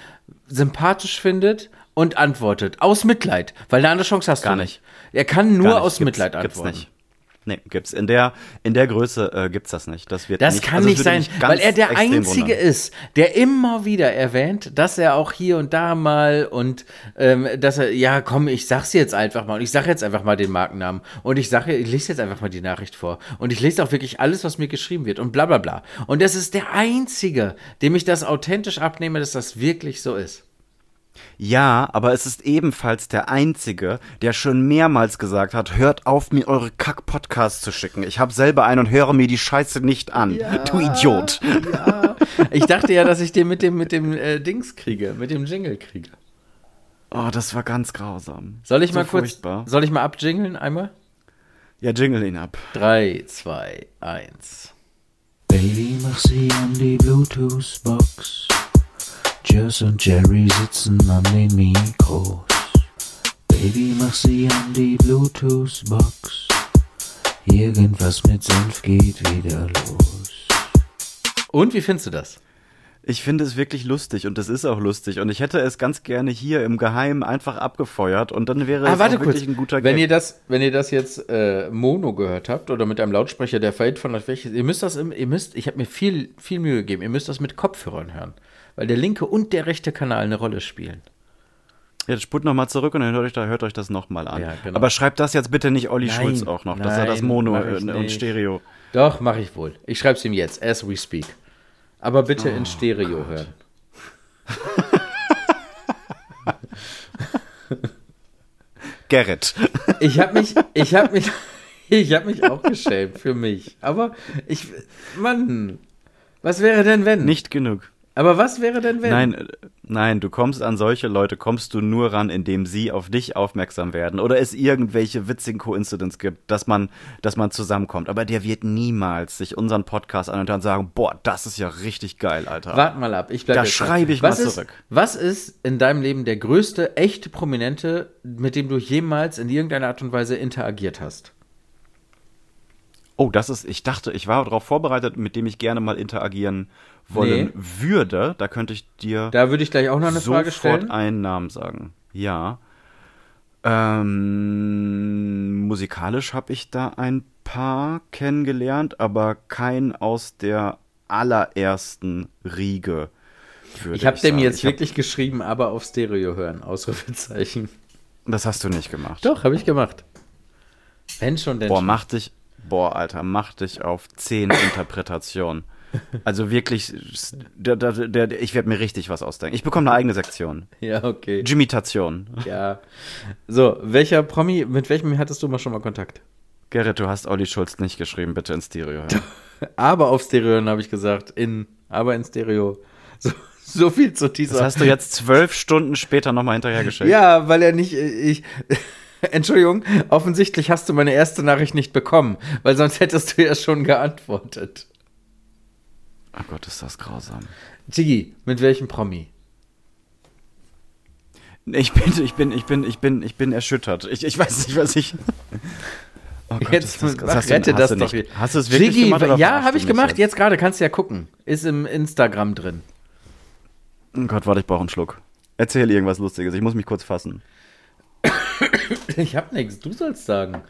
sympathisch findet und antwortet. Aus Mitleid, weil eine andere Chance hast Gar du nicht. Er kann nur nicht. aus Gibt's- Mitleid gibt's antworten. nicht. Nee, gibt's. In der, in der Größe äh, gibt's das nicht. Das wird Das nicht, kann also nicht sein, weil er der Einzige wundern. ist, der immer wieder erwähnt, dass er auch hier und da mal und ähm, dass er, ja komm, ich sag's jetzt einfach mal und ich sag jetzt einfach mal den Markennamen und ich sage, ich lese jetzt einfach mal die Nachricht vor und ich lese auch wirklich alles, was mir geschrieben wird und bla bla bla. Und das ist der Einzige, dem ich das authentisch abnehme, dass das wirklich so ist. Ja, aber es ist ebenfalls der Einzige, der schon mehrmals gesagt hat, hört auf, mir eure Kack-Podcasts zu schicken. Ich habe selber einen und höre mir die Scheiße nicht an. Du Idiot. Ja. Ich dachte ja, dass ich den mit dem, mit dem äh, Dings kriege, mit dem Jingle kriege. Oh, das war ganz grausam. Soll ich so mal kurz, Furchtbar. soll ich mal abjingeln einmal? Ja, jingle ihn ab. Drei, zwei, eins. Baby, mach sie an die Bluetooth-Box. Jess und Jerry sitzen an den Mikros. Baby, mach sie an die Bluetooth-Box. Irgendwas mit Senf geht wieder los. Und wie findest du das? Ich finde es wirklich lustig und es ist auch lustig und ich hätte es ganz gerne hier im Geheimen einfach abgefeuert und dann wäre Ah, es warte auch kurz. wirklich ein guter wenn Gag. ihr das, wenn ihr das jetzt äh, Mono gehört habt oder mit einem Lautsprecher, der verhält von euch welches, ihr müsst das, im, ihr müsst, ich habe mir viel, viel Mühe gegeben. Ihr müsst das mit Kopfhörern hören, weil der linke und der rechte Kanal eine Rolle spielen. Jetzt spult nochmal zurück und dann hört euch, da, hört euch das nochmal an. Ja, genau. Aber schreibt das jetzt bitte nicht Olli Nein, Schulz auch noch, dass er das Mono äh, und. Stereo. Doch, mache ich wohl. Ich schreibe es ihm jetzt, as we speak. Aber bitte in Stereo hören. Gerrit. Ich habe mich, ich habe mich, ich habe mich auch geschämt für mich. Aber ich, Mann, was wäre denn wenn? Nicht genug. Aber was wäre denn wenn? Nein, äh, nein, du kommst an solche Leute, kommst du nur ran, indem sie auf dich aufmerksam werden oder es irgendwelche witzigen Coincidence gibt, dass man, dass man zusammenkommt. Aber der wird niemals sich unseren Podcast an und dann sagen, boah, das ist ja richtig geil, Alter. Wart mal ab, ich bleib Da schreibe ich was mal ist, zurück. Was ist in deinem Leben der größte, echte Prominente, mit dem du jemals in irgendeiner Art und Weise interagiert hast? Oh, das ist, ich dachte, ich war darauf vorbereitet, mit dem ich gerne mal interagieren wollen Nee. würde. Da könnte ich dir Da würde ich gleich auch noch eine Frage sofort stellen. einen Namen sagen. Ja. Ähm, musikalisch habe ich da ein paar kennengelernt, aber kein aus der allerersten Riege. Ich habe dem jetzt Ich wirklich geschrieben, aber auf Stereo hören, Ausrufezeichen. Das hast du nicht gemacht. Doch, habe ich gemacht. Wenn schon, denn Boah, schon. mach dich, boah, Alter, mach dich auf zehn Interpretationen. Also wirklich, der, der, der, ich werde mir richtig was ausdenken. Ich bekomme eine eigene Sektion. Ja, okay. Jimitation. Ja. So, welcher Promi, mit welchem hattest du mal schon mal Kontakt? Gerrit, du hast Olli Schulz nicht geschrieben, bitte in Stereo. hören. Aber auf Stereo hören, habe ich gesagt. In, aber in Stereo. So, so viel zu dieser. Das hast du jetzt zwölf Stunden später nochmal hinterhergeschickt. Ja, weil er nicht. Ich. Entschuldigung, offensichtlich hast du meine erste Nachricht nicht bekommen, weil sonst hättest du ja schon geantwortet. Oh Gott, ist das grausam. Tigi, mit welchem Promi? Ich bin, ich bin, ich bin, ich bin, ich bin erschüttert. Ich, ich weiß nicht, was ich. Oh Gott, Jetzt ist das- du- rette das doch. nicht- Hast du es wirklich Jiggy, gemacht? ja, habe ich gemacht. jetzt? Jetzt gerade kannst du ja gucken. Ist im Instagram drin. Oh Gott, warte, ich brauche einen Schluck. Erzähl irgendwas Lustiges. Ich muss mich kurz fassen. Ich habe nichts. Du sollst sagen.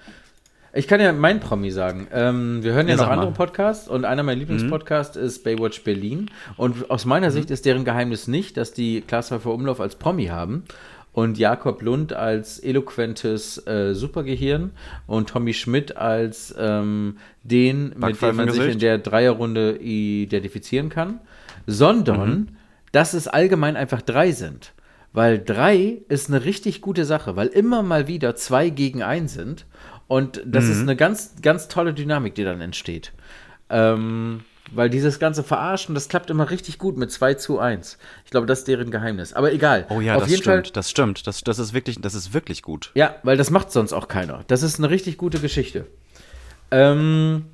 Ich kann ja mein Promi sagen. Ähm, wir hören ja, Ja, noch mal. andere Podcasts und einer meiner Lieblingspodcasts ist Baywatch Berlin. Und aus meiner Sicht ist deren Geheimnis nicht, dass die Glashäufer Umlauf als Promi haben und Jakob Lund als eloquentes äh, Supergehirn und Tommy Schmidt als ähm, den, mit dem man sich in der Dreierrunde identifizieren kann, sondern dass es allgemein einfach drei sind. Weil drei ist eine richtig gute Sache, weil immer mal wieder zwei gegen ein sind. Und das ist eine ganz, ganz tolle Dynamik, die dann entsteht. Ähm, weil dieses ganze Verarschen, das klappt immer richtig gut mit 2 zu 1. Ich glaube, das ist deren Geheimnis. Aber egal. Oh ja, Auf das jeden stimmt. Fall, Das stimmt. Das, das ist wirklich, das ist wirklich gut. ja, weil das macht sonst auch keiner. Das ist eine richtig gute Geschichte. Ähm,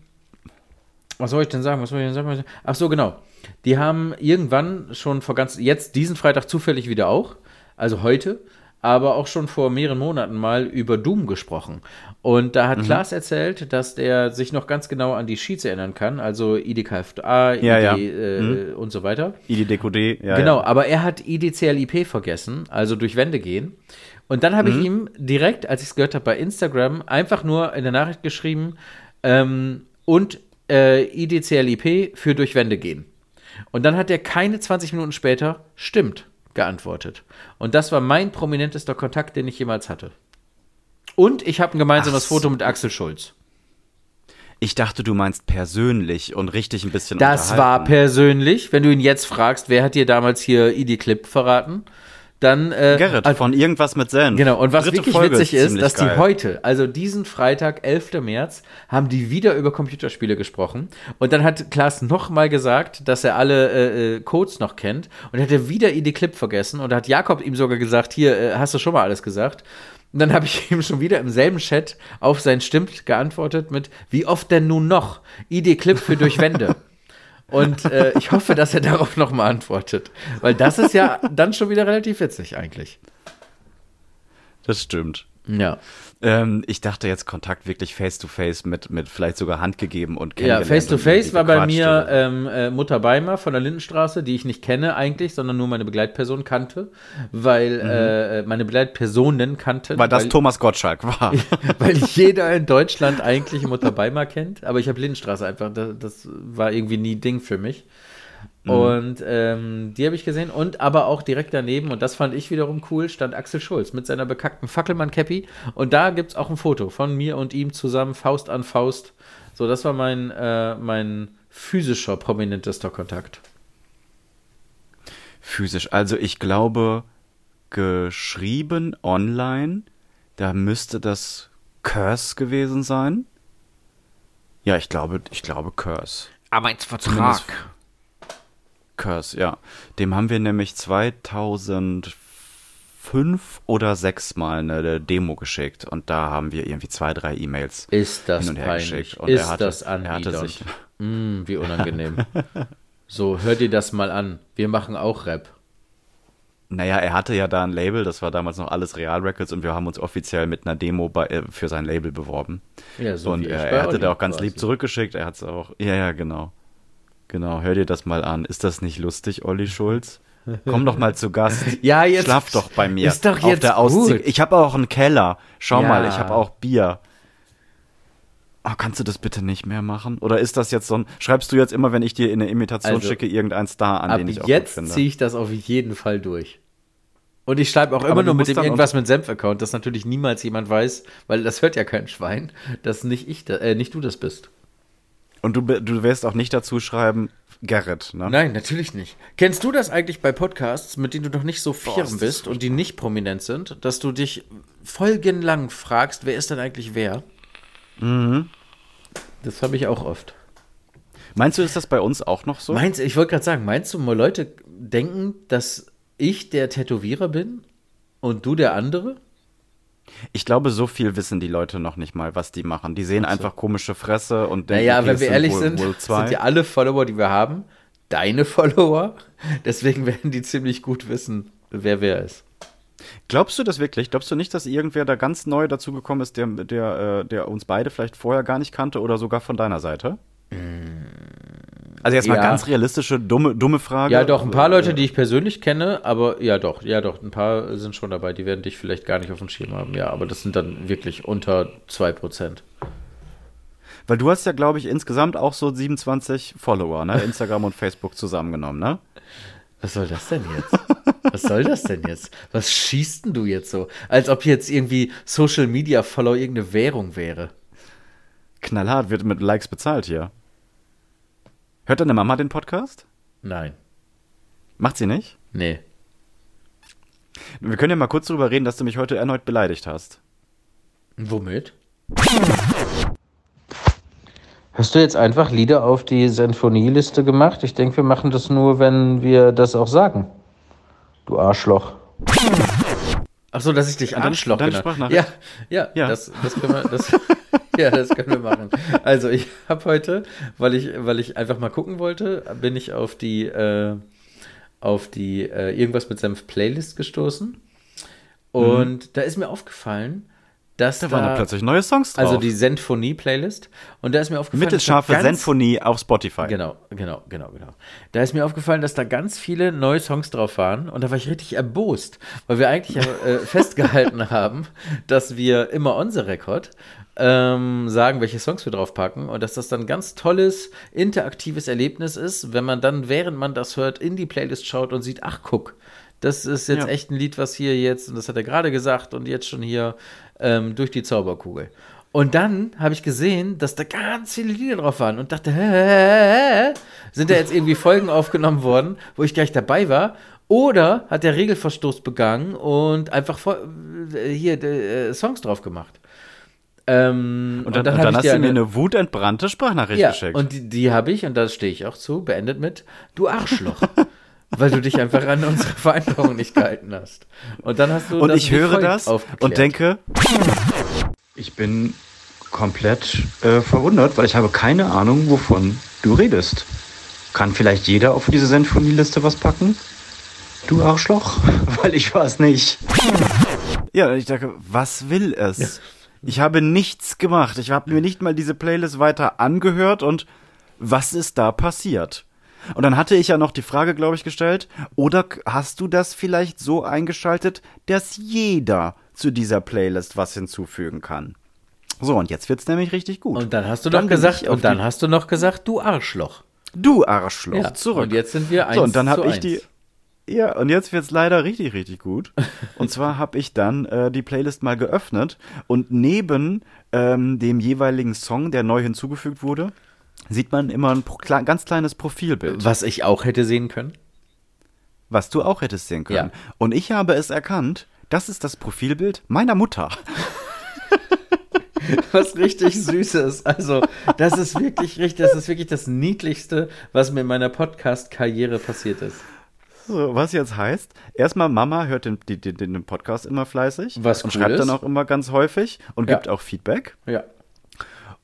was soll ich denn sagen? Was soll ich denn sagen? Ach so, genau. Die haben irgendwann schon vor ganz, jetzt diesen Freitag zufällig wieder auch, also heute, aber auch schon vor mehreren Monaten mal über Doom gesprochen. Und da Mhm. hat Klaas erzählt, dass der sich noch ganz genau an die Sheets erinnern kann, also IDKFA, ID Ja, ja. Äh, und so weiter. IDDQD, ja. Genau, Ja. aber er hat IDCLIP vergessen, also durch Wände gehen. Und dann habe ich ihm direkt, als ich es gehört habe, bei Instagram einfach nur in der Nachricht geschrieben ähm, und äh, IDCLIP für durch Wände gehen. Und dann hat er keine 20 Minuten später stimmt geantwortet. Und das war mein prominentester Kontakt, den ich jemals hatte. Und ich habe ein gemeinsames Ach. Foto mit Axel Schulz. Ich dachte, du meinst persönlich und richtig ein bisschen Das war persönlich. Wenn du ihn jetzt fragst, wer hat dir damals hier ID Clip verraten? Dann äh, Gerrit also- von irgendwas mit Senf. Genau, und was Dritte wirklich Folge witzig ist, dass die geil. heute, also diesen Freitag, 11. März, haben die wieder über Computerspiele gesprochen. Und dann hat Klaas nochmal gesagt, dass er alle äh, äh, Codes noch kennt. Und hat er wieder ID Clip vergessen. Und hat Jakob ihm sogar gesagt, hier, äh, hast du schon mal alles gesagt? Und dann habe ich ihm schon wieder im selben Chat auf sein Stimmt geantwortet mit, wie oft denn nun noch? ID Clip für durch Wände. Und äh, ich hoffe, dass er darauf nochmal antwortet. Weil das ist ja dann schon wieder relativ witzig eigentlich. Das stimmt. Ja. Ähm, ich dachte jetzt Kontakt wirklich face to face mit, mit vielleicht sogar Hand gegeben und Ja, Face to Face war bei mir ähm, äh, Mutter Beimer von der Lindenstraße, die ich nicht kenne eigentlich, sondern nur meine Begleitperson kannte, weil äh, meine Begleitpersonen kannten. Mhm. weil das Thomas Gottschalk war. weil jeder in Deutschland eigentlich Mutter Beimer kennt, aber ich habe Lindenstraße einfach, das, das war irgendwie nie Ding für mich. Mhm. Und ähm, die habe ich gesehen und aber auch direkt daneben, und das fand ich wiederum cool, stand Axel Schulz mit seiner bekackten Fackelmann-Cappy. Und da gibt es auch ein Foto von mir und ihm zusammen, Faust an Faust. So, das war mein, äh, mein physischer, prominentester Kontakt. Physisch. Also ich glaube, geschrieben online, da müsste das Curse gewesen sein. Ja, ich glaube, ich glaube Curse. Arbeitsvertrag. Curse, ja. Dem haben wir nämlich 2005 oder sechs Mal eine Demo geschickt und da haben wir irgendwie zwei, drei E-Mails Ist das hin und her peinlich? geschickt. Und Ist er hatte, das er hatte anbiedernd? sich, Mm, wie unangenehm. so, hör dir das mal an. Wir machen auch Rap. naja, er hatte ja da ein Label, das war damals noch alles Real Records und wir haben uns offiziell mit einer Demo bei, äh, für sein Label beworben. Ja, so und wie ich er, er hatte da auch ganz quasi. lieb zurückgeschickt. Er hat es auch. Ja, ja, genau. Genau, hör dir das mal an. Ist das nicht lustig, Olli Schulz? Komm doch mal zu Gast. Ja, jetzt- Schlaf doch bei mir. Ist doch auf jetzt der Auszieh- gut. Ich habe auch einen Keller. Schau Ja. mal, ich habe auch Bier. Oh, kannst du das bitte nicht mehr machen? Oder ist das jetzt so ein. Schreibst du jetzt immer, wenn ich dir in eine Imitation Also, schicke, irgendein Star an, den ich auch jetzt ziehe ich das auf jeden Fall durch. Und ich schreibe auch immer nur mit dem irgendwas mit Senf-Account, dass natürlich niemals jemand weiß, weil das hört ja kein Schwein, dass nicht ich, äh, nicht du das bist. Und du, du wirst auch nicht dazu schreiben, Gerrit, ne? Nein, natürlich nicht. Kennst du das eigentlich bei Podcasts, mit denen du noch nicht so firm das bist und die nicht prominent sind, dass du dich folgenlang fragst, wer ist denn eigentlich wer? Das habe ich auch oft. Meinst du, ist das bei uns auch noch so? Meinst, ich wollte gerade sagen, meinst du, mal Leute denken, dass ich der Tätowierer bin und du der andere? Ich glaube, so viel wissen die Leute noch nicht mal, was die machen. Die sehen einfach komische Fresse und denken, Naja, okay, wenn wir ehrlich wohl, sind, wohl sind ja alle Follower, die wir haben, deine Follower. Deswegen werden die ziemlich gut wissen, wer wer ist. Glaubst du das wirklich? Glaubst du nicht, dass irgendwer da ganz neu dazugekommen ist, der, der, äh, der uns beide vielleicht vorher gar nicht kannte oder sogar von deiner Seite? Also jetzt mal ja. ganz realistische, dumme, dumme Frage. Ja, doch, ein paar Leute, die ich persönlich kenne, aber ja, doch, ja, doch, ein paar sind schon dabei, die werden dich vielleicht gar nicht auf dem Schirm haben, ja, aber das sind dann wirklich unter 2%. Weil du hast ja, glaube ich, insgesamt auch so 27 Follower, ne? Instagram und Facebook zusammengenommen, ne? Was soll das denn jetzt? Was soll das denn jetzt? Was schießt denn du jetzt so? Als ob jetzt irgendwie Social Media Follow irgendeine Währung wäre. Knallhart wird mit Likes bezahlt hier. Hört deine Mama den Podcast? Nein. Macht sie nicht? Nee. Wir können ja mal kurz darüber reden, dass du mich heute erneut beleidigt hast. Womit? Hast du jetzt einfach Lieder auf die Sinfonieliste gemacht? Ich denke, wir machen das nur, wenn wir das auch sagen. Du Arschloch. Ach so, dass ich dich Arschloch deine genannt? Ja, ja, Ja. Das, das können wir, das, ja, das können wir machen. Also ich habe heute, weil ich, weil ich einfach mal gucken wollte, bin ich auf die, äh, auf die äh, irgendwas mit Senf Playlist gestoßen. Und da ist mir aufgefallen, dass Da waren da plötzlich neue Songs drauf. also die Senfonie-Playlist. Und da ist mir aufgefallen, Mittelscharfe dass da ganz- Sinfonie auf Spotify. Genau, genau, genau, genau. Da ist mir aufgefallen, dass da ganz viele neue Songs drauf waren und da war ich richtig erbost, weil wir eigentlich äh, festgehalten haben, dass wir immer on the record ähm, sagen, welche Songs wir draufpacken und dass das dann ein ganz tolles, interaktives Erlebnis ist, wenn man dann, während man das hört, in die Playlist schaut und sieht, ach guck, das ist jetzt Ja. echt ein Lied, was hier jetzt, und das hat er gerade gesagt und jetzt schon hier ähm, durch die Zauberkugel. Und dann habe ich gesehen, dass da ganz viele Lieder drauf waren und dachte, hä, sind da jetzt irgendwie Folgen aufgenommen worden, wo ich gleich dabei war? Oder hat der Regelverstoß begangen und einfach äh, hier äh, Songs drauf gemacht? Ähm, Und dann, und dann ich hast dir du mir eine wutentbrannte Sprachnachricht ja, geschickt. und die, die habe ich, und da stehe ich auch zu, beendet mit, du Arschloch. weil du dich einfach an unsere Vereinbarung nicht gehalten hast. Und dann hast du Und das ich höre das aufgeklärt. und denke, Ich bin komplett äh, verwundert, weil ich habe keine Ahnung, wovon du redest. Kann vielleicht jeder auf diese Sinfonieliste was packen? Du Arschloch? Weil ich weiß nicht. ja, ich dachte, was will es? Ich habe nichts gemacht. Ich habe mir nicht mal diese Playlist weiter angehört und was ist da passiert? Und dann hatte ich ja noch die Frage, glaube ich, gestellt, oder hast du das vielleicht so eingeschaltet, dass jeder zu dieser Playlist was hinzufügen kann? So, und jetzt wird's nämlich richtig gut. Und dann hast du Dann noch gesagt, und dann hast du noch gesagt, du Arschloch. Du Arschloch, Ja, zurück. und jetzt sind wir So, und dann eins habe ich die. Ja, und jetzt wird's leider richtig, richtig gut. Und zwar habe ich dann äh, die Playlist mal geöffnet und neben ähm, dem jeweiligen Song, der neu hinzugefügt wurde, sieht man immer ein kle ganz kleines Profilbild, Was ich auch hätte sehen können. was du auch hättest sehen können. Ja. Und ich habe es erkannt, das ist das Profilbild meiner Mutter. Was richtig Süßes. Also, das ist wirklich richtig, das ist wirklich das Niedlichste, was mir in meiner Podcast-Karriere passiert ist. So, was jetzt heißt, erstmal Mama hört den, den, den Podcast immer fleißig Was und cool schreibt ist. dann auch immer ganz häufig und Ja. gibt auch Feedback. Ja.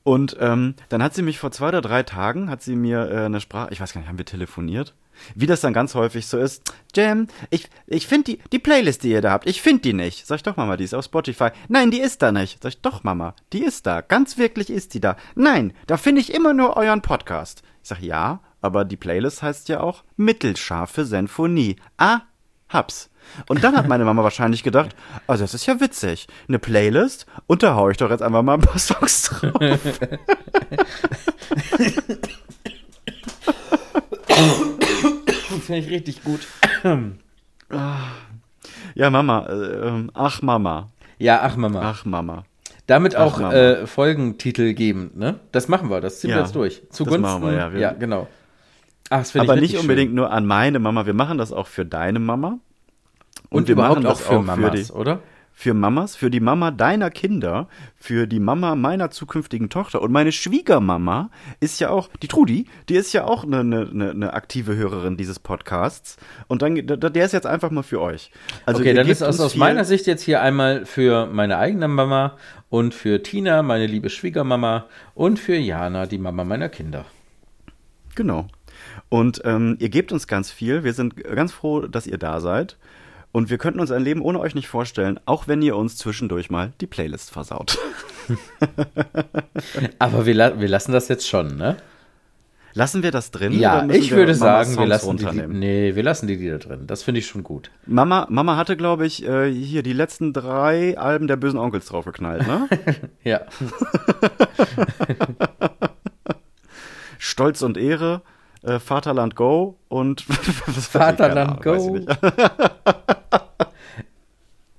Und ähm, dann hat sie mich vor zwei oder drei Tagen, hat sie mir äh, eine Sprache, ich weiß gar nicht, haben wir telefoniert? Wie das dann ganz häufig so ist. Jam, ich, ich finde die, die Playlist, die ihr da habt, ich finde die nicht. Sag ich doch, Mama, die ist auf Spotify. Nein, die ist da nicht. Sag ich doch, Mama, die ist da. Ganz wirklich ist die da. Nein, da finde ich immer nur euren Podcast. Ich sag, ja, aber die Playlist heißt ja auch Mittelscharfe Sinfonie. Ah, hab's. Und dann hat meine Mama wahrscheinlich gedacht, also das ist ja witzig. Eine Playlist und da hau ich doch jetzt einfach mal ein paar Songs drauf. Finde ich richtig gut. Ja, Mama, äh, ähm, ach Mama, Ja, ach Mama. ach Mama. Damit auch Mama. äh, Folgentitel geben, ne? Das machen wir, das ziehen wir Ja, jetzt durch. das Zugunsten. machen wir, ja. Wir- ja, genau. Ach, ich Aber nicht unbedingt schön. nur an meine Mama, wir machen das auch für deine Mama. Und, wir überhaupt machen auch das für auch Mamas, die, oder? für Mamas, für die Mama deiner Kinder, für die Mama meiner zukünftigen Tochter. Und meine Schwiegermama ist ja auch, die Trudi, die ist ja auch eine, eine, eine aktive Hörerin dieses Podcasts. Und dann, der ist jetzt einfach mal für euch. Also okay, dann ist aus, aus meiner Sicht jetzt hier einmal für meine eigene Mama und für Tina, meine liebe Schwiegermama und für Jana, die Mama meiner Kinder. Genau. Und ähm, ihr gebt uns ganz viel. Wir sind ganz froh, dass ihr da seid. Und wir könnten uns ein Leben ohne euch nicht vorstellen, auch wenn ihr uns zwischendurch mal die Playlist versaut. Aber wir, la wir lassen das jetzt schon, ne? Lassen wir das drin? Ja, ich würde sagen, wir lassen die, nee, wir lassen die Lieder drin. Das finde ich schon gut. Mama, Mama hatte, glaube ich, äh, hier die letzten drei Alben der bösen Onkels draufgeknallt, ne? ja. Stolz und Ehre, äh, Vaterland Go und Vaterland Go.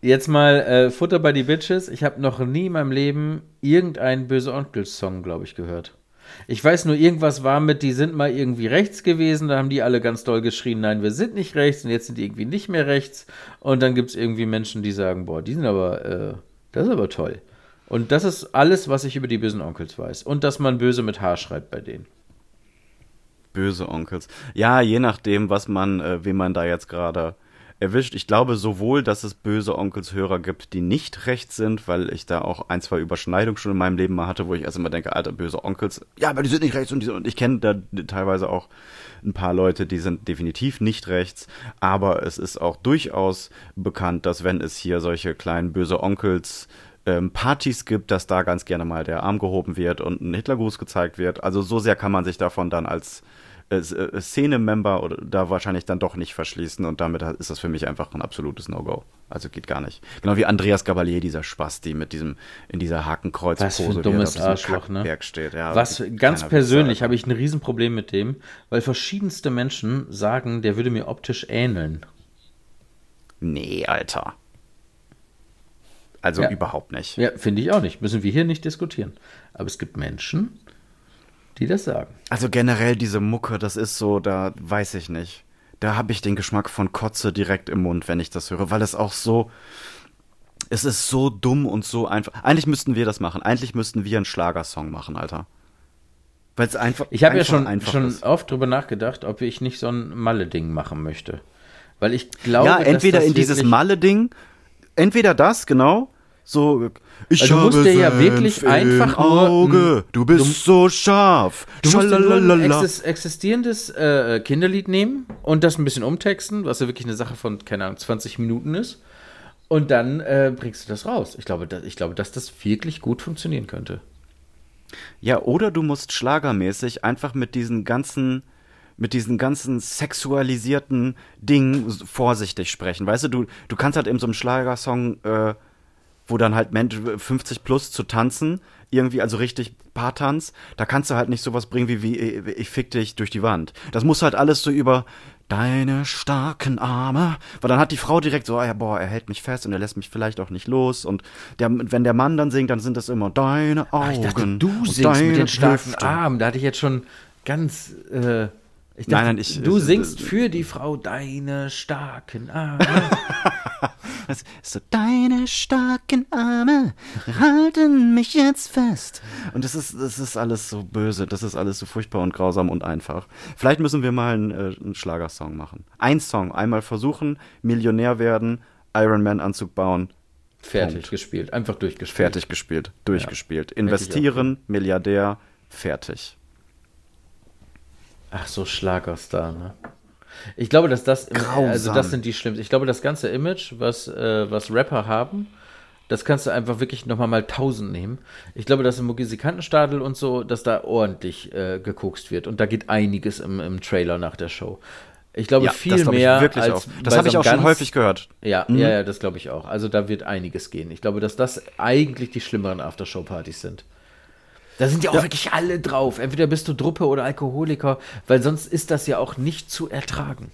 Jetzt mal äh, Futter bei die Bitches. Ich habe noch nie in meinem Leben irgendeinen böse Onkel-Song, glaube ich, gehört. Ich weiß nur, irgendwas war mit, die sind mal irgendwie rechts gewesen, da haben die alle ganz doll geschrien, nein, wir sind nicht rechts und jetzt sind die irgendwie nicht mehr rechts. Und dann gibt es irgendwie Menschen, die sagen, boah, die sind aber, äh, das ist aber toll. Und das ist alles, was ich über die bösen Onkels weiß. Und dass man böse mit H schreibt bei denen. Böse Onkels. Ja, je nachdem, was man, äh, wem man da jetzt gerade erwischt. Ich glaube sowohl, dass es böse Onkelshörer gibt, die nicht rechts sind, weil ich da auch ein, zwei Überschneidungen schon in meinem Leben mal hatte, wo ich erst immer denke, alter, böse Onkels, ja, aber die sind nicht rechts und, die, und ich kenne da teilweise auch ein paar Leute, die sind definitiv nicht rechts, aber es ist auch durchaus bekannt, dass wenn es hier solche kleinen böse Onkels ähm, Partys gibt, dass da ganz gerne mal der Arm gehoben wird und ein Hitlergruß gezeigt wird. Also so sehr kann man sich davon dann als äh, äh, Szene-Member oder da wahrscheinlich dann doch nicht verschließen und damit ist das für mich einfach ein absolutes No-Go. Also geht gar nicht. Genau wie Andreas Gabalier, dieser Spasti mit diesem, in dieser Hakenkreuzpose. Was für ein dummes Arschloch, ne? Steht. Ja, Was, ganz persönlich habe ich ein Riesenproblem mit dem, weil verschiedenste Menschen sagen, der würde mir optisch ähneln. Nee, Alter. Also ja. überhaupt nicht. Ja, finde ich auch nicht. Müssen wir hier nicht diskutieren. Aber es gibt Menschen, die das sagen. Also generell diese Mucke, das ist so, da weiß ich nicht. Da habe ich den Geschmack von Kotze direkt im Mund, wenn ich das höre, weil es auch so, es ist so dumm und so einfach. Eigentlich müssten wir das machen. Eigentlich müssten wir einen Schlagersong machen, Alter. Weil es einfach. Ich habe ja schon, schon ist. oft drüber nachgedacht, ob ich nicht so ein Malle-Ding machen möchte. Weil ich glaube, ja, entweder in dieses Malle-Ding, entweder das, genau, so, ich also du musst dir ja wirklich einfach nur. Auge, du bist du, so scharf. Du musst nur ein existierendes äh, Kinderlied nehmen und das ein bisschen umtexten, was ja wirklich eine Sache von, keine Ahnung, 20 Minuten ist. Und dann äh, bringst du das raus. Ich glaube, dass, ich glaube, dass das wirklich gut funktionieren könnte. Ja, oder du musst schlagermäßig einfach mit diesen ganzen mit diesen ganzen sexualisierten Dingen vorsichtig sprechen. Weißt du, du, du kannst halt in so einem Schlagersong äh, wo dann halt Mensch 50 plus zu tanzen, irgendwie, also richtig Paartanz, da kannst du halt nicht sowas bringen wie, wie ich fick dich durch die Wand. Das muss halt alles so über deine starken Arme, weil dann hat die Frau direkt so, ah ja, boah, er hält mich fest und er lässt mich vielleicht auch nicht los und der, wenn der Mann dann singt, dann sind das immer deine Augen. Ach, ich dachte, du singst mit den starken Hüfte. Armen, da hatte ich jetzt schon ganz, äh, ich dachte, nein, nein, ich, du singst für die Frau deine starken Arme. so, deine starken Arme halten mich jetzt fest. Und das ist, das ist alles so böse, das ist alles so furchtbar und grausam und einfach. Vielleicht müssen wir mal einen, äh, einen Schlagersong machen. Ein Song, einmal versuchen, Millionär werden, Ironman-Anzug bauen. Fertig Punkt. gespielt, einfach durchgespielt. Fertig gespielt, durchgespielt. Ja, Investieren, Milliardär, fertig. Ach so, Schlagerstar, ne? Ich glaube, dass das, Grausam. also das sind die schlimmsten. Ich glaube, das ganze Image, was, äh, was Rapper haben, das kannst du einfach wirklich nochmal mal tausend nehmen. Ich glaube, dass im Musikantenstadel und so, dass da ordentlich äh, gekokst wird. Und da geht einiges im, im Trailer nach der Show. Ich glaube, ja, viel glaub mehr ich als auch. Das habe so ich auch schon häufig gehört. Ja, mhm. ja, ja, das glaube ich auch. Also da wird einiges gehen. Ich glaube, dass das eigentlich die schlimmeren Aftershow-Partys sind. Da sind ja auch ja. wirklich alle drauf. Entweder bist du Druppe oder Alkoholiker, weil sonst ist das ja auch nicht zu ertragen.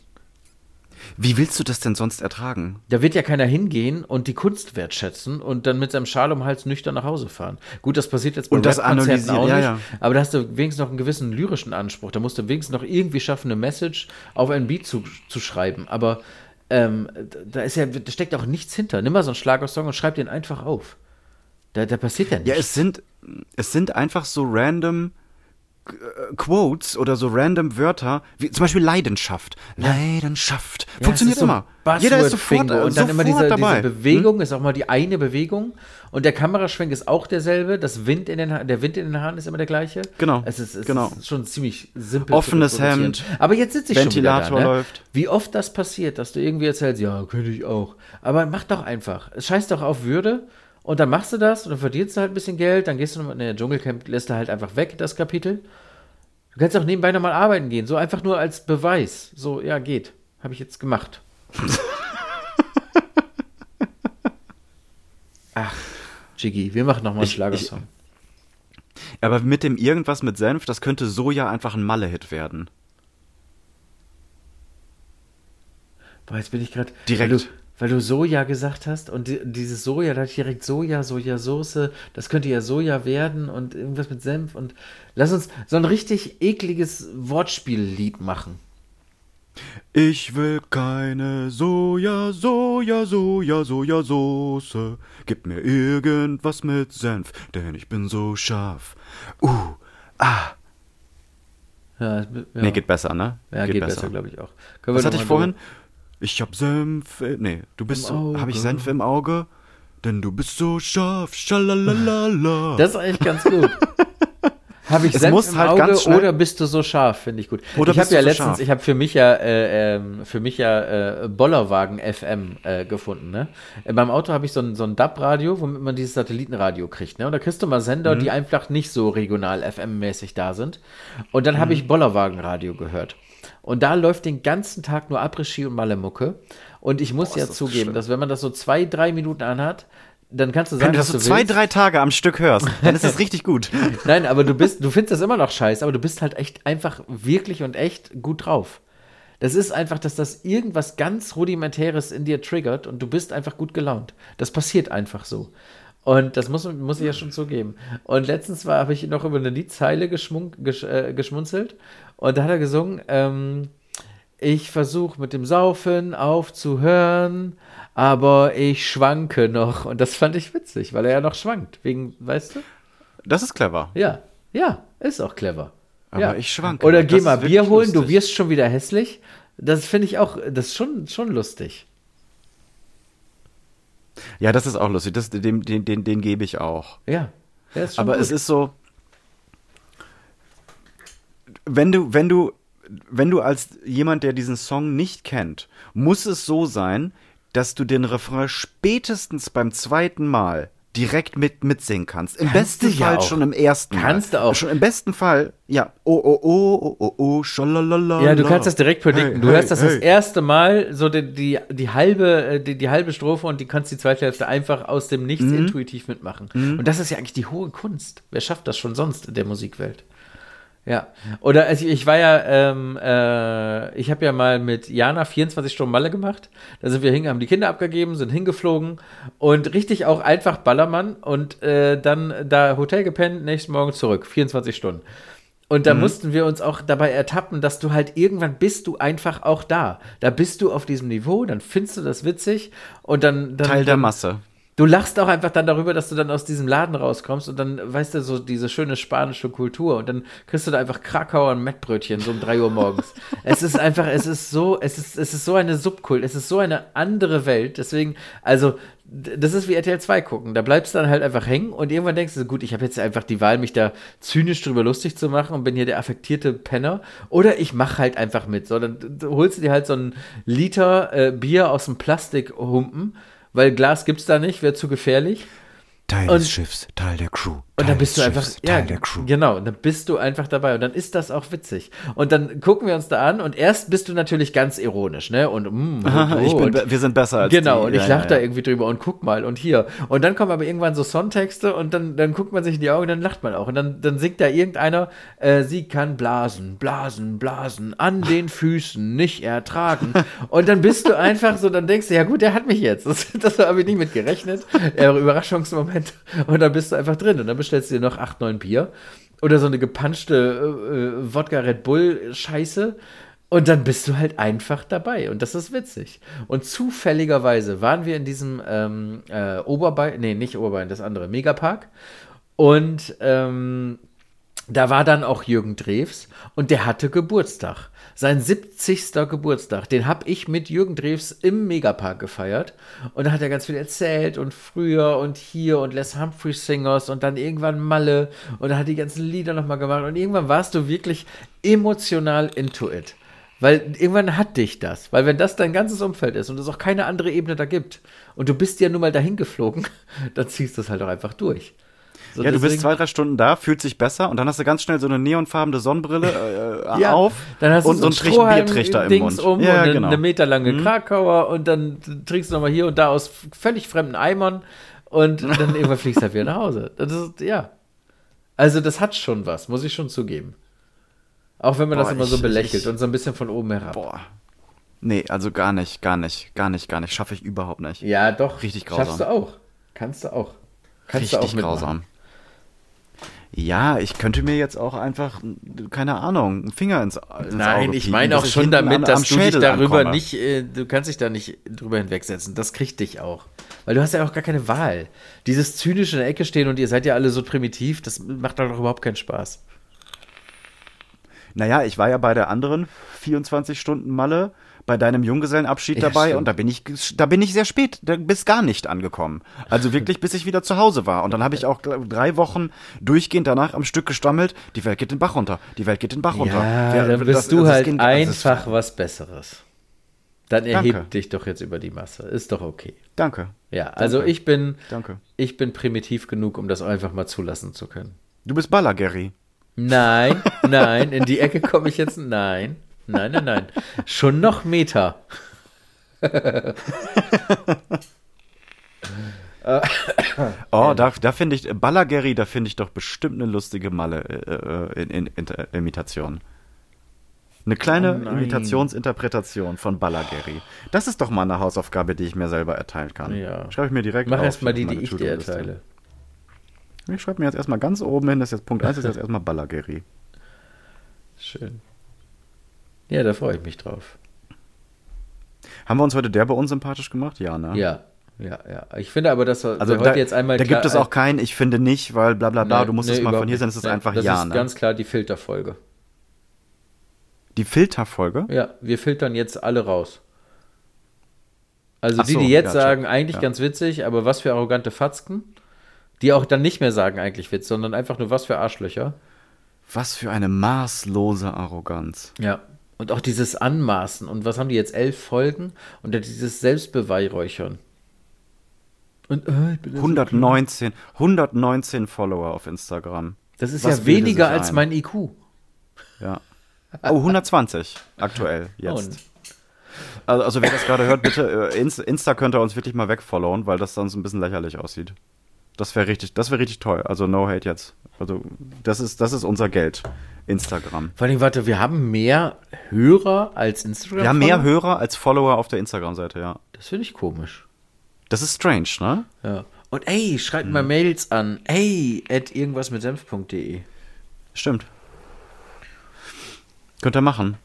Wie willst du das denn sonst ertragen? Da wird ja keiner hingehen und die Kunst wertschätzen und dann mit seinem Schal um Hals nüchtern nach Hause fahren. Gut, das passiert jetzt bei und das analysieren auch nicht, ja, ja. aber da hast du wenigstens noch einen gewissen lyrischen Anspruch. Da musst du wenigstens noch irgendwie schaffen, eine Message auf ein Beat zu, zu schreiben. Aber ähm, da ist ja, da steckt auch nichts hinter. Nimm mal so einen Schlagersong und schreib den einfach auf. Da, da passiert ja nichts. Ja, es sind, es sind einfach so random äh, Quotes oder so random Wörter, wie zum Beispiel Leidenschaft. Leidenschaft. Ja, Funktioniert so immer. Jeder ist sofort, Buzzword-Bingo. und dann immer diese, diese Bewegung ist auch mal die eine Bewegung und der Kameraschwenk ist auch derselbe. Das Wind in den ha der Wind in den Haaren ist immer der gleiche. Genau, Es ist, es genau. ist schon ziemlich simpel. Offenes. Hemd, Aber jetzt sitze ich Ventilator schon wieder da, ne? läuft. Wie oft das passiert, dass du irgendwie erzählst, ja, könnte ich auch. Aber mach doch einfach. Es scheißt doch auf Würde. Und dann machst du das und dann verdienst du halt ein bisschen Geld, dann gehst du nochmal in der Dschungelcamp, lässt du halt einfach weg, das Kapitel. Du kannst auch nebenbei nochmal arbeiten gehen, so einfach nur als Beweis. So, ja, geht. Habe ich jetzt gemacht. Ach, Jiggy, wir machen nochmal einen Ich- Schlagersong. Aber mit dem irgendwas mit Senf, das könnte so ja einfach ein Malle-Hit werden. Boah, jetzt bin ich gerade. Direkt. Weil du, Soja gesagt hast und di dieses Soja, da hatte ich direkt Soja, Sojasauce, das könnte ja Soja werden und irgendwas mit Senf und lass uns so ein richtig ekliges Wortspiellied machen. Ich will keine Soja, Soja, Soja, Sojasauce. Gib mir irgendwas mit Senf, denn ich bin so scharf. Uh, ah. Ja, ja. Nee, geht besser, ne? Ja, geht, besser, glaube ich auch. Können Was hatte ich vorhin? Ich hab Senf. äh, Nee, du bist so. Hab ich. Senf im Auge? Denn du bist so scharf. Schalalalala. Das ist eigentlich ganz gut. Habe ich Es Senf im halt Auge oder bist du so scharf? Finde ich gut. Oder ich habe ja so letztens, scharf? ich habe für mich ja, äh, ähm, für mich ja äh, Bollerwagen FM äh, gefunden. Ne? Äh, beim Auto habe ich so ein, so ein DAB-Radio, womit man dieses Satellitenradio kriegt. Ne? Und da kriegst du mal Sender, Mhm. die einfach nicht so regional FM-mäßig da sind. Und dann Mhm. habe ich Bollerwagen-Radio gehört. Und da läuft den ganzen Tag nur Après-Ski und Malemucke. Und ich muss ja ist das zugeben, schlimm. dass wenn man das so zwei, drei Minuten anhat, dann kannst du sagen, Wenn du das so zwei, willst. drei Tage am Stück hörst, dann ist das richtig gut. Nein, aber du bist, du findest das immer noch scheiße, aber du bist halt echt einfach wirklich und echt gut drauf. Das ist einfach, dass das irgendwas ganz Rudimentäres in dir triggert und du bist einfach gut gelaunt. Das passiert einfach so. Und das muss, muss ich ja schon zugeben. Und letztens war, habe ich noch über eine Liedzeile geschmunk, gesch, äh, geschmunzelt und da hat er gesungen, ähm, ich versuche mit dem Saufen aufzuhören, aber ich schwanke noch. Und das fand ich witzig, weil er ja noch schwankt. Wegen, weißt du? Das ist clever. Ja, ja, ist auch clever. Aber ja. ich schwanke. Oder geh mal Bier holen, du lustig. wirst schon wieder hässlich. Das finde ich auch, das ist schon, schon lustig. Ja, das ist auch lustig. Das, den, den, den, den gebe ich auch. Ja. Aber gut. es ist so, wenn du, wenn du, wenn du als jemand, der diesen Song nicht kennt, muss es so sein, dass du den Refrain spätestens beim zweiten Mal direkt mit mitsingen kannst. Im Kannst besten ja Fall auch. schon im ersten Mal. Kannst du auch. Schon im besten Fall, ja. Oh, oh, oh, oh, oh, oh, schalalala. Ja, du kannst das direkt predikten. Hey, du hey, hörst das das hey. erste Mal, so die, die, die, halbe, äh, die, die halbe Strophe und die kannst die zweite Hälfte einfach aus dem Nichts Mhm. intuitiv mitmachen. Und das ist ja eigentlich die hohe Kunst. Wer schafft das schon sonst in der Musikwelt? Ja. Oder also ich war ja, ähm, äh, ich habe ja mal mit Jana 24 Stunden Malle gemacht. Da sind wir hin, haben die Kinder abgegeben, sind hingeflogen und richtig auch einfach Ballermann und äh, dann da Hotel gepennt, nächsten Morgen zurück, 24 Stunden. Und Mhm. da mussten wir uns auch dabei ertappen, dass du halt irgendwann bist du einfach auch da. Da bist du auf diesem Niveau, dann findest du das witzig und dann, dann Teil der Masse. Du lachst auch einfach dann darüber, dass du dann aus diesem Laden rauskommst und dann, weißt du, so diese schöne spanische Kultur und dann kriegst du da einfach Krakauer und Mettbrötchen so um 3 Uhr morgens. es ist einfach, es ist so, es ist, es ist so eine Subkult, es ist so eine andere Welt. Deswegen, also, das ist wie RTL 2 gucken. Da bleibst du dann halt einfach hängen und irgendwann denkst du, gut, ich habe jetzt einfach die Wahl, mich da zynisch drüber lustig zu machen und bin hier der affektierte Penner. Oder ich mache halt einfach mit. So, dann holst du dir halt so einen Liter äh, Bier aus dem Plastikhumpen, weil Glas gibt's da nicht, wäre zu gefährlich. Teil Und- des Schiffs, Teil der Crew. Und dann bist du einfach, Schiffs, ja, genau, dann bist du einfach dabei und dann ist das auch witzig. Und dann gucken wir uns da an und erst bist du natürlich ganz ironisch, ne? Und, mm, oh, ich bin, und, wir sind besser als Genau, die. und ich Ja, lach ja, da irgendwie drüber und guck mal und hier. Und dann kommen aber irgendwann so Songtexte und dann, dann guckt man sich in die Augen und dann lacht man auch. Und dann, dann singt da irgendeiner, äh, sie kann blasen, blasen, blasen, an den Füßen nicht ertragen. Und dann bist du einfach so, dann denkst du, ja gut, der hat mich jetzt. Das, das habe ich nicht mit gerechnet. Äh, Überraschungsmoment. Und dann bist du einfach drin und dann bestellst du dir noch acht, neun Bier. Oder so eine gepanschte äh, äh, Wodka Red Bull Scheiße. Und dann bist du halt einfach dabei. Und das ist witzig. Und zufälligerweise waren wir in diesem ähm, äh, Oberbein, nee, nicht Oberbein, das andere, Megapark. Und ähm, da war dann auch Jürgen Drews und der hatte Geburtstag. Sein 70. Geburtstag, den habe ich mit Jürgen Drews im Megapark gefeiert. Und da hat er ganz viel erzählt und früher und hier und Les Humphrey Singers und dann irgendwann Malle und da hat die ganzen Lieder nochmal gemacht. Und irgendwann warst du wirklich emotional into it. Weil irgendwann hat dich das. Weil wenn das dein ganzes Umfeld ist und es auch keine andere Ebene da gibt und du bist ja nun mal dahin geflogen, dann ziehst du es halt auch einfach durch. So, ja, du bist zwei, drei Stunden da, fühlt sich besser und dann hast du ganz schnell so eine neonfarbene Sonnenbrille äh, ja, auf dann hast und du so einen Biertrichter im Mund. Um ja, und genau. eine meterlange mhm. Krakauer und dann trinkst du nochmal hier und da aus völlig fremden Eimern und dann irgendwann fliegst du halt wieder nach Hause. Das ist, ja. Also das hat schon was, muss ich schon zugeben. Auch wenn man boah, das immer so belächelt ich, und so ein bisschen von oben herab. Boah. Nee, also gar nicht, gar nicht, gar nicht, gar nicht. Schaffe ich überhaupt nicht. Ja, doch. Richtig grausam. Schaffst du auch. Kannst du auch. Kannst Richtig du auch grausam. Ja, ich könnte mir jetzt auch einfach, keine Ahnung, einen Finger ins, ins Nein, Auge ich meine auch schon damit, an, dass du dich darüber ankomme. nicht, äh, du kannst dich da nicht drüber hinwegsetzen. Das kriegt dich auch. Weil du hast ja auch gar keine Wahl. Dieses zynische in der Ecke stehen und ihr seid ja alle so primitiv, das macht doch überhaupt keinen Spaß. Naja, ich war ja bei der anderen 24 Stunden Malle bei deinem Junggesellenabschied ja, dabei stimmt. und da bin ich da bin ich sehr spät, da bis gar nicht angekommen. Also wirklich bis ich wieder zu Hause war und dann habe ich auch drei Wochen durchgehend danach am Stück gestammelt, die Welt geht den Bach runter, die Welt geht den Bach runter. Ja, dann bist das, du halt ging, einfach was besseres. Dann erhebt Danke. dich doch jetzt über die Masse. Ist doch okay. Danke. Ja, also Danke. ich bin Danke. ich bin primitiv genug, um das einfach mal zulassen zu können. Du bist Baller, Gary. Nein, nein, in die Ecke komme ich jetzt. Nein, nein, nein, nein. Schon noch Meter. oh, da, da finde ich, Ballageri, da finde ich doch bestimmt eine lustige Malle äh, in, in, in, Imitation. Eine kleine oh Imitationsinterpretation von Ballageri. Das ist doch mal eine Hausaufgabe, die ich mir selber erteilen kann. Ja. Schreibe ich mir direkt Mach erst mal die, die ich dir erteile. Ich schreibe mir jetzt erstmal ganz oben hin, das ist jetzt Punkt 1, das ist jetzt erstmal Ballageri. Schön. Ja, da freue ich mich drauf. Haben wir uns heute der bei uns sympathisch gemacht? Ja, ne? Ja, ja, ja. Ich finde aber, dass wir, also heute jetzt einmal. Da gibt es auch keinen, ich finde nicht, weil bla bla bla, nee, du musst nee, es mal von hier sein, es ist nee, einfach das Ja. Das ist ne? ganz klar die Filterfolge. Die Filterfolge? Ja, wir filtern jetzt alle raus. Also Ach die, die jetzt ja, sagen, eigentlich ja. ganz witzig, aber was für arrogante Fatzken die auch dann nicht mehr sagen eigentlich Witz, sondern einfach nur was für Arschlöcher. Was für eine maßlose Arroganz. Ja. Und auch dieses Anmaßen. Und was haben die jetzt? Elf Folgen? Und dieses Selbstbeweihräuchern. Und, äh, 119, 119 Follower auf Instagram. Das ist was ja weniger als mein IQ. Ja. Oh, 120 aktuell jetzt. Also, also, wer das gerade hört, bitte, äh, Insta könnt ihr uns wirklich mal wegfollowen, weil das sonst ein bisschen lächerlich aussieht. Das wäre richtig, das wäre richtig toll. Also no hate jetzt. Also das ist, das ist unser Geld. Instagram. Vor allem, warte, wir haben mehr Hörer als Instagram. Wir haben mehr Hörer als Follower auf der Instagram-Seite, ja. Das finde ich komisch. Das ist strange, ne? Ja. Und ey, schreibt hm. mal Mails an. Ey, at irgendwas mit senf.de. Stimmt. Könnt ihr machen.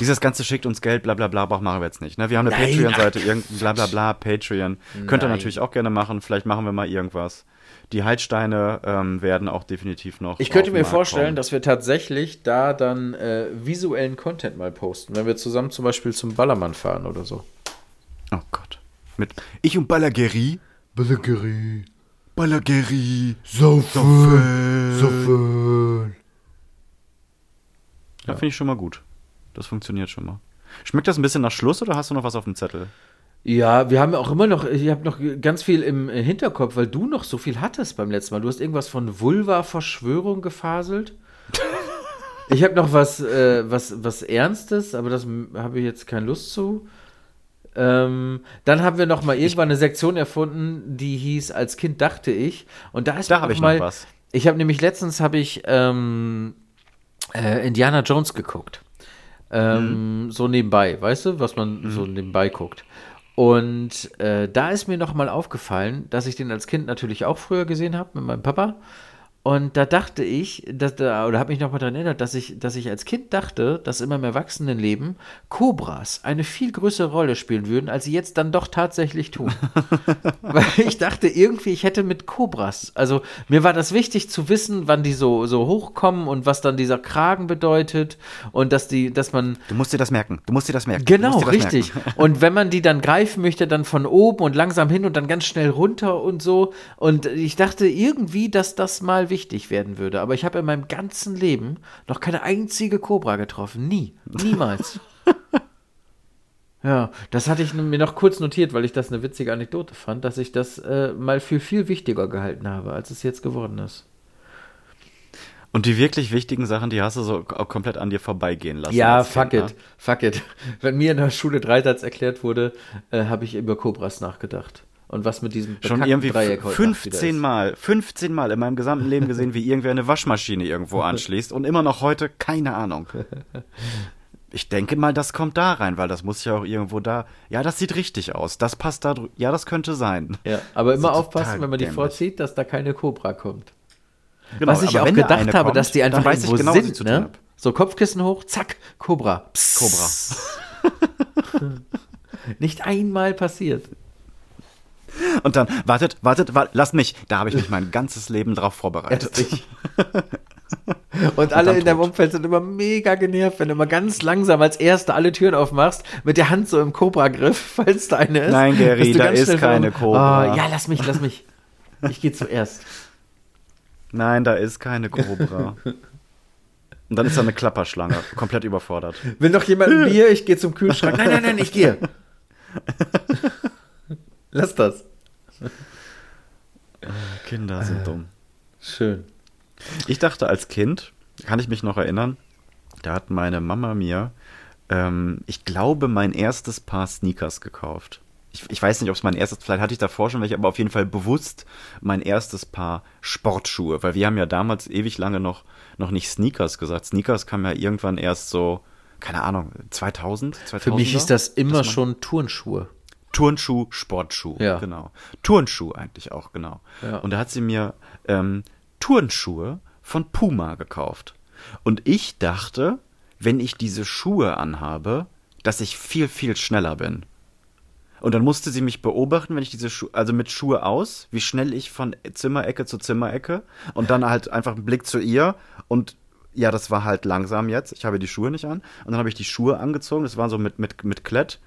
Dieses ganze schickt uns Geld, bla bla bla, machen wir jetzt nicht. Ne? Wir haben eine Patreon-Seite, irgendein bla bla bla, Patreon. Nein. Könnt ihr natürlich auch gerne machen. Vielleicht machen wir mal irgendwas. Die Heilsteine ähm, werden auch definitiv noch. Ich könnte mir vorstellen, kommen. dass wir tatsächlich da dann äh, visuellen Content mal posten, wenn wir zusammen zum Beispiel zum Ballermann fahren oder so. Oh Gott. Mit ich und Ballageri. Ballageri. Ballageri. Saufen. Saufen. Ja, finde ich schon mal gut. Das funktioniert schon mal. Schmeckt das ein bisschen nach Schluss oder hast du noch was auf dem Zettel? Ja, wir haben auch immer noch, ich habe noch ganz viel im Hinterkopf, weil du noch so viel hattest beim letzten Mal. Du hast irgendwas von Vulva-Verschwörung gefaselt. ich habe noch was, äh, was, was Ernstes, aber das habe ich jetzt keine Lust zu. Ähm, dann haben wir noch mal irgendwann eine Sektion erfunden, die hieß Als Kind dachte ich. Und da ist da habe ich mal, noch was. Ich habe nämlich letztens habe ich ähm, äh, Indiana Jones geguckt. Ähm, mhm. So nebenbei, weißt du, was man mhm. so nebenbei guckt. Und äh, da ist mir noch mal aufgefallen, dass ich den als Kind natürlich auch früher gesehen habe mit meinem Papa. Und da dachte ich, dass, da, oder habe mich noch mal daran erinnert, dass ich, dass ich als Kind dachte, dass immer im Erwachsenenleben Kobras eine viel größere Rolle spielen würden, als sie jetzt dann doch tatsächlich tun. Weil ich dachte irgendwie, ich hätte mit Kobras, also mir war das wichtig zu wissen, wann die so, so hochkommen und was dann dieser Kragen bedeutet und dass die, dass man. Du musst dir das merken. Du musst dir das merken. Genau, das richtig. Merken. Und wenn man die dann greifen möchte, dann von oben und langsam hin und dann ganz schnell runter und so. Und ich dachte irgendwie, dass das mal wichtig werden würde. Aber ich habe in meinem ganzen Leben noch keine einzige Cobra getroffen. Nie. Niemals. ja, das hatte ich mir noch kurz notiert, weil ich das eine witzige Anekdote fand, dass ich das äh, mal für viel wichtiger gehalten habe, als es jetzt geworden ist. Und die wirklich wichtigen Sachen, die hast du so komplett an dir vorbeigehen lassen. Ja, fuck kind, it. Ne? Fuck it. Wenn mir in der Schule Dreisatz erklärt wurde, äh, habe ich über Cobras nachgedacht und was mit diesem schon irgendwie Dreieck 15 Mal, 15 Mal in meinem gesamten Leben gesehen, wie irgendwer eine Waschmaschine irgendwo anschließt und immer noch heute keine Ahnung. Ich denke mal, das kommt da rein, weil das muss ja auch irgendwo da. Ja, das sieht richtig aus. Das passt da. Ja, das könnte sein. Ja, aber immer aufpassen, wenn man die vorzieht, dass da keine Cobra kommt. Genau, Was ich auch gedacht habe, kommt, dass die einfach weiß irgendwo genau, sind, ne? So Kopfkissen hoch, zack, Cobra. Cobra. Nicht einmal passiert. Und dann, wartet, wartet, wartet, lasst mich. Da habe ich mich mein ganzes Leben drauf vorbereitet. Und alle in deinem Umfeld sind immer mega genervt, wenn du immer ganz langsam als Erster alle Türen aufmachst, mit der Hand so im Cobra-Griff, falls da eine ist. Nein, Gary, da ist keine Cobra. Oh, ja, lass mich, lass mich. Ich gehe zuerst. Nein, da ist keine Cobra. Und dann ist da eine Klapperschlange, komplett überfordert. Will noch jemand ein Bier? Ich gehe zum Kühlschrank. Nein, nein, nein, ich gehe. Lass das. Kinder sind dumm. Schön. Ich dachte als Kind, kann ich mich noch erinnern, da hat meine Mama mir, ähm, ich glaube, mein erstes Paar Sneakers gekauft. Ich, ich weiß nicht, ob es mein erstes, vielleicht hatte ich davor schon welche, aber auf jeden Fall bewusst mein erstes Paar Sportschuhe, weil wir haben ja damals ewig lange noch, noch nicht Sneakers gesagt. Sneakers kam ja irgendwann erst so, keine Ahnung, 2000, 2000 Für mich ist das immer schon Turnschuhe. Turnschuh, Sportschuh, ja. genau. Turnschuh eigentlich auch, genau. Ja. Und da hat sie mir ähm, Turnschuhe von Puma gekauft. Und ich dachte, wenn ich diese Schuhe anhabe, dass ich viel, viel schneller bin. Und dann musste sie mich beobachten, wenn ich diese Schuhe, also mit Schuhe aus, wie schnell ich von Zimmerecke zu Zimmerecke und dann halt einfach einen Blick zu ihr und ja, das war halt langsam jetzt. Ich habe die Schuhe nicht an. Und dann habe ich die Schuhe angezogen. Das war so mit, mit, mit Klett.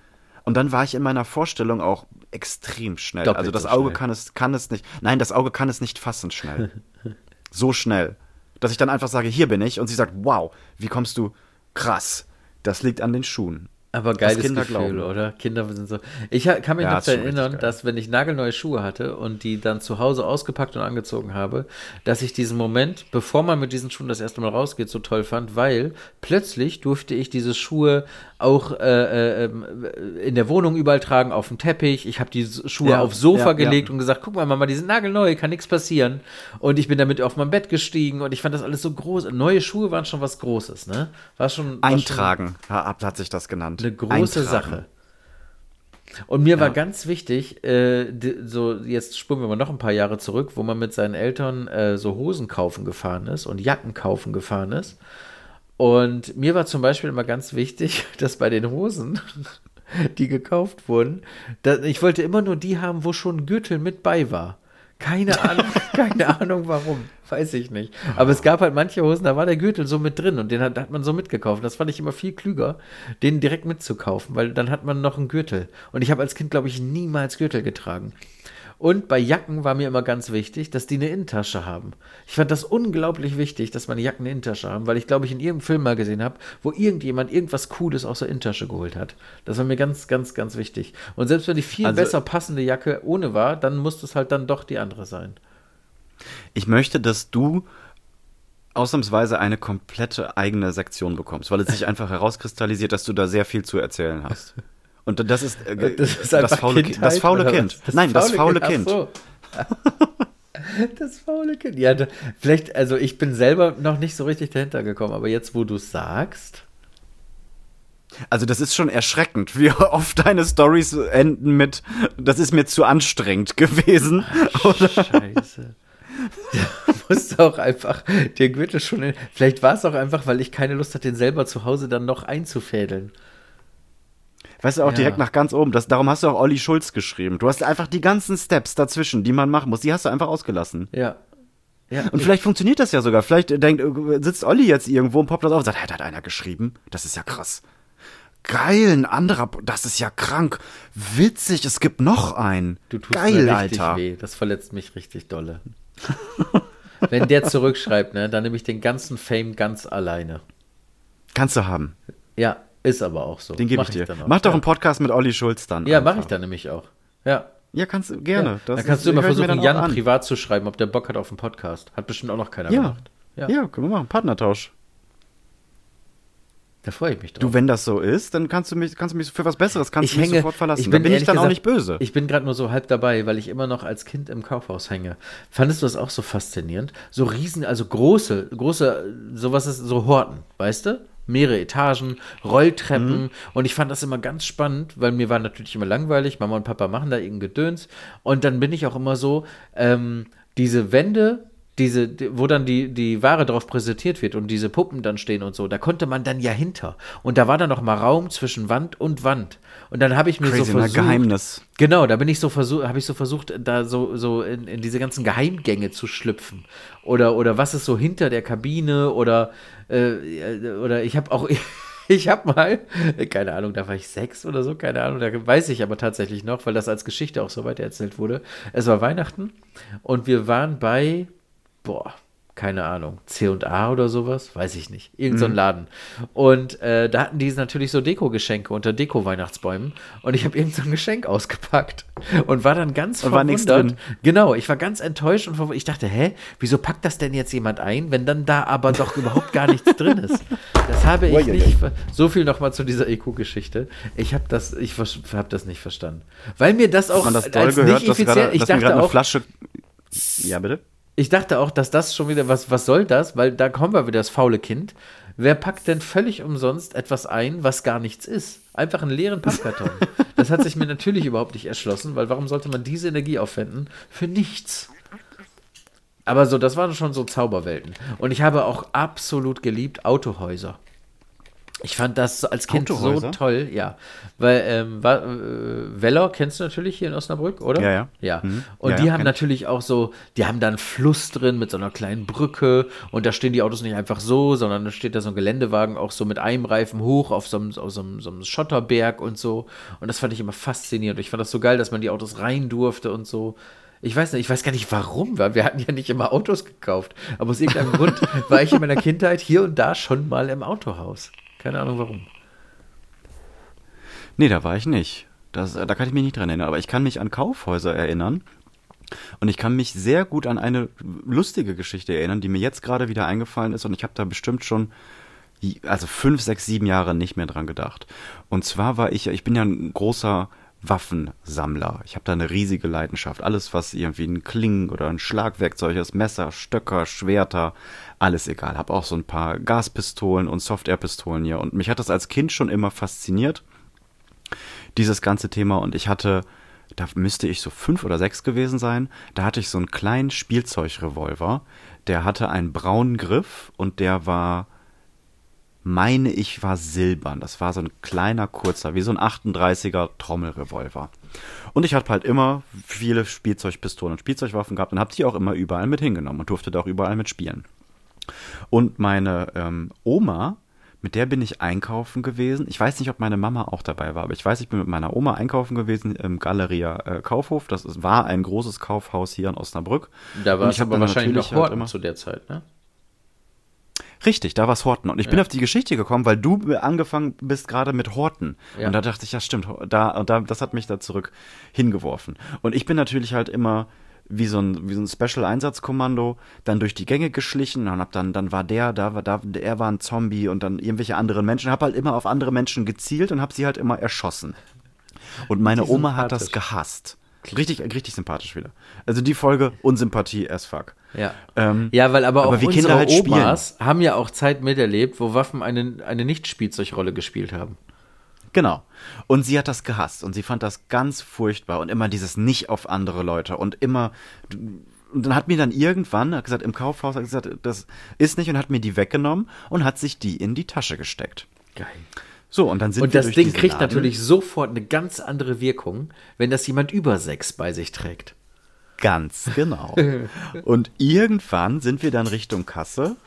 Und dann war ich in meiner Vorstellung auch extrem schnell. Doppelt also das so Auge kann es, kann es nicht. Nein, das Auge kann es nicht fassen schnell. so schnell. Dass ich dann einfach sage, hier bin ich. Und sie sagt, wow, wie kommst du? Krass. Das liegt an den Schuhen. Aber geiles Gefühl, glauben. oder? Kinder sind so. Ich kann mich Ja, noch schon erinnern, dass wenn ich nagelneue Schuhe hatte und die dann zu Hause ausgepackt und angezogen habe, dass ich diesen Moment, bevor man mit diesen Schuhen das erste Mal rausgeht, so toll fand, weil plötzlich durfte ich diese Schuhe auch äh, äh, ähm, in der Wohnung überall tragen, auf dem Teppich. Ich habe die Schuhe Ja, aufs Sofa ja, gelegt und gesagt, guck mal, Mama, die sind nagelneu, kann nichts passieren. Und ich bin damit auf mein Bett gestiegen und ich fand das alles so groß. Neue Schuhe waren schon was Großes, ne? War schon war schon- Eintragen hat, hat sich das genannt. Eine große Eintragen. Sache. Und mir war Ja. ganz wichtig, äh, so jetzt spulen wir mal noch ein paar Jahre zurück, wo man mit seinen Eltern äh, so Hosen kaufen gefahren ist und Jacken kaufen gefahren ist. Und mir war zum Beispiel immer ganz wichtig, dass bei den Hosen, die gekauft wurden, ich wollte immer nur die haben, wo schon ein Gürtel mit bei war. Keine Ahnung, keine Ahnung warum. Weiß ich nicht. Aber es gab halt manche Hosen, da war der Gürtel so mit drin und den hat, hat man so mitgekauft. Das fand ich immer viel klüger, den direkt mitzukaufen, weil dann hat man noch einen Gürtel. Und ich habe als Kind, glaube ich, niemals Gürtel getragen. Und bei Jacken war mir immer ganz wichtig, dass die eine Innentasche haben. Ich fand das unglaublich wichtig, dass meine Jacken eine Innentasche haben, weil ich glaube, ich in irgendeinem Film mal gesehen habe, wo irgendjemand irgendwas Cooles aus der Innentasche geholt hat. Das war mir ganz, ganz, ganz wichtig. Und selbst wenn die viel Also- besser passende Jacke ohne war, dann musste es halt dann doch die andere sein. Ich möchte, dass du ausnahmsweise eine komplette eigene Sektion bekommst, weil es sich einfach herauskristallisiert, dass du da sehr viel zu erzählen hast. Und das ist, äh, Das ist einfach faule, Kindheit, das faule Kind. was? Nein, das faule ach Kind. so. Das faule Kind. Ja, da, vielleicht, also ich bin selber noch nicht so richtig dahinter gekommen, aber jetzt, wo du es sagst. Also das ist schon erschreckend, wie oft deine Stories enden mit, das ist mir zu anstrengend gewesen. Oder Scheiße. musste auch einfach den Gürtel schon. In, vielleicht war es auch einfach, weil ich keine Lust hatte, den selber zu Hause dann noch einzufädeln. Weißt du, auch Ja. direkt nach ganz oben. Das, darum hast du auch Olli Schulz geschrieben. Du hast einfach die ganzen Steps dazwischen, die man machen muss, die hast du einfach ausgelassen. Ja. Ja, Und vielleicht funktioniert das ja sogar. Vielleicht denkt, äh, sitzt Olli jetzt irgendwo und poppt das auf und sagt, hey, da hat einer geschrieben. Das ist ja krass. Geil, ein anderer, das ist ja krank. Witzig, es gibt noch einen. du tust Geil, mir richtig Alter. weh. Das verletzt mich richtig dolle. Wenn der zurückschreibt, ne, dann nehme ich den ganzen Fame ganz alleine. Kannst du haben. Ja, ist aber auch so. Den gebe ich dir. dann auch. Mach doch ja. einen Podcast mit Olli Schulz dann. Ja, mache ich dann nämlich auch. Ja. Ja, kannst du gerne. Ja. Dann kannst ist- du immer ich versuchen, auch Jan an. privat zu schreiben, ob der Bock hat auf einen Podcast. Hat bestimmt auch noch keiner Ja. gemacht. Ja. können wir machen. Partnertausch. Da freue ich mich drauf. Du, wenn das so ist, dann kannst du mich, kannst du mich für was Besseres, kannst du mich sofort verlassen. Ich dann bin, bin ich dann auch gesagt- nicht böse. Ich bin gerade nur so halb dabei, weil ich immer noch als Kind im Kaufhaus hänge. Fandest du das auch so faszinierend? So riesen, also große, große, sowas ist so Horten, weißt du? Mehrere Etagen, Rolltreppen. Mhm. Und ich fand das immer ganz spannend, weil mir war natürlich immer langweilig. Mama und Papa machen da irgendein Gedöns. Und dann bin ich auch immer so, ähm, diese Wände, diese, die- wo dann die, die Ware drauf präsentiert wird und diese Puppen dann stehen und so, da konnte man dann ja hinter. Und da war dann noch mal Raum zwischen Wand und Wand. Und dann habe ich mir Crazy, so ne? versucht, Geheimnis. Genau, da bin ich so versucht, habe ich so versucht, da so, so in, in diese ganzen Geheimgänge zu schlüpfen. Oder, oder was ist so hinter der Kabine oder, äh, oder ich habe auch, ich habe mal, keine Ahnung, da war ich sechs oder so, keine Ahnung, da weiß ich aber tatsächlich noch, weil das als Geschichte auch so weiter erzählt wurde. Es war Weihnachten und wir waren bei, boah, keine Ahnung, C&A oder sowas, weiß ich nicht, irgend Mhm. so ein Laden. Und äh, da hatten die natürlich so Deko-Geschenke unter Deko-Weihnachtsbäumen und ich habe irgend so ein Geschenk ausgepackt und war dann ganz Und war nichts verwundert. drin. Genau, ich war ganz enttäuscht und ich dachte, hä, wieso packt das denn jetzt jemand ein, wenn dann da aber doch überhaupt gar nichts drin ist? Das habe ich nicht. So viel nochmal zu dieser EQ-Geschichte. Ich habe das, ich habe das nicht verstanden, weil mir das auch das als gehört, nicht effizient. gerade, Ich dachte auch, Flasche. Ja, bitte? Ich dachte auch, dass das schon wieder, was, was soll das? Weil da kommen wir wieder das faule Kind. Wer packt denn völlig umsonst etwas ein, was gar nichts ist? Einfach einen leeren Pappkarton. das hat sich mir natürlich überhaupt nicht erschlossen, weil warum sollte man diese Energie aufwenden für nichts? Aber so, das waren schon so Zauberwelten. Und ich habe auch absolut geliebt Autohäuser. Ich fand das als Kind so toll, ja. Weil, ähm, war, äh, Weller kennst du natürlich hier in Osnabrück, oder? Ja, ja. Ja. Mhm. Und Ja, die ja, haben kenn ich. natürlich auch so, die haben da einen Fluss drin mit so einer kleinen Brücke und da stehen die Autos nicht einfach so, sondern da steht da so ein Geländewagen auch so mit einem Reifen hoch auf so einem, auf so einem, so einem Schotterberg und so. Und das fand ich immer faszinierend. Ich fand das so geil, dass man die Autos rein durfte und so. Ich weiß nicht, ich weiß gar nicht warum, weil wir hatten ja nicht immer Autos gekauft. Aber aus irgendeinem Grund war ich in meiner Kindheit hier und da schon mal im Autohaus. Keine Ahnung warum. Nee, da war ich nicht. Das, da kann ich mich nicht dran erinnern. Aber ich kann mich an Kaufhäuser erinnern. Und ich kann mich sehr gut an eine lustige Geschichte erinnern, die mir jetzt gerade wieder eingefallen ist. Und ich habe da bestimmt schon, also fünf, sechs, sieben Jahre nicht mehr dran gedacht. Und zwar war ich, ich bin ja ein großer Waffensammler. Ich habe da eine riesige Leidenschaft. Alles, was irgendwie ein Klingen oder ein Schlagwerkzeug ist, Messer, Stöcker, Schwerter, alles egal. Habe auch so ein paar Gaspistolen und Softwarepistolen hier. Und mich hat das als Kind schon immer fasziniert dieses ganze Thema und ich hatte, da müsste ich so fünf oder sechs gewesen sein, da hatte ich so einen kleinen Spielzeugrevolver, der hatte einen braunen Griff und der war, meine ich, war silbern. Das war so ein kleiner, kurzer, wie so ein 38er Trommelrevolver. Und ich hatte halt immer viele Spielzeugpistolen und Spielzeugwaffen gehabt und habe die auch immer überall mit hingenommen und durfte da auch überall mit spielen. Und meine ähm, Oma, mit der bin ich einkaufen gewesen. Ich weiß nicht, ob meine Mama auch dabei war, aber ich weiß, ich bin mit meiner Oma einkaufen gewesen im Galeria äh, Kaufhof. Das ist, war ein großes Kaufhaus hier in Osnabrück. Da war ich es aber wahrscheinlich noch halt Horten immer- zu der Zeit, ne? Richtig, da war's Horten. Und ich bin auf die Geschichte gekommen, weil du angefangen bist gerade mit Horten. Ja. Und da dachte ich, ja stimmt, da, und da, das hat mich da zurück hingeworfen. Und ich bin natürlich halt immer wie so ein, wie so ein Special-Einsatzkommando dann durch die Gänge geschlichen und hab dann, dann war der, da war, da, er war ein Zombie und dann irgendwelche anderen Menschen. Hab halt immer auf andere Menschen gezielt und hab sie halt immer erschossen. Und meine Oma hat das gehasst. Richtig, richtig sympathisch wieder. Also die Folge Unsympathie as fuck. Ja. Ähm, ja, weil aber, aber auch unsere Kinder halt spielen. Omas haben ja auch Zeit miterlebt, wo Waffen eine, eine Nicht-Spielzeugrolle gespielt haben. Genau. Und sie hat das gehasst und sie fand das ganz furchtbar und immer dieses nicht auf andere Leute und immer und dann hat mir dann irgendwann, hat gesagt, im Kaufhaus, hat gesagt, das ist nicht und hat mir die weggenommen und hat sich die in die Tasche gesteckt. Geil. So, und dann sind Und wir das Ding kriegt Laden. natürlich sofort eine ganz andere Wirkung, wenn das jemand über sechs bei sich trägt. Ganz genau. Und irgendwann sind wir dann Richtung Kasse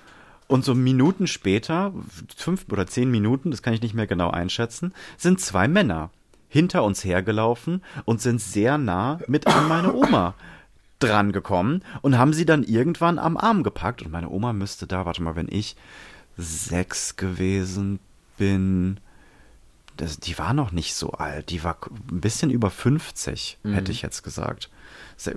und so Minuten später, fünf oder zehn Minuten, das kann ich nicht mehr genau einschätzen, sind zwei Männer hinter uns hergelaufen und sind sehr nah mit an meine Oma dran gekommen und haben sie dann irgendwann am Arm gepackt. Und meine Oma müsste da, warte mal, wenn ich sechs gewesen bin, das, die war noch nicht so alt, die war ein bisschen über 50, hätte ich jetzt gesagt. Se-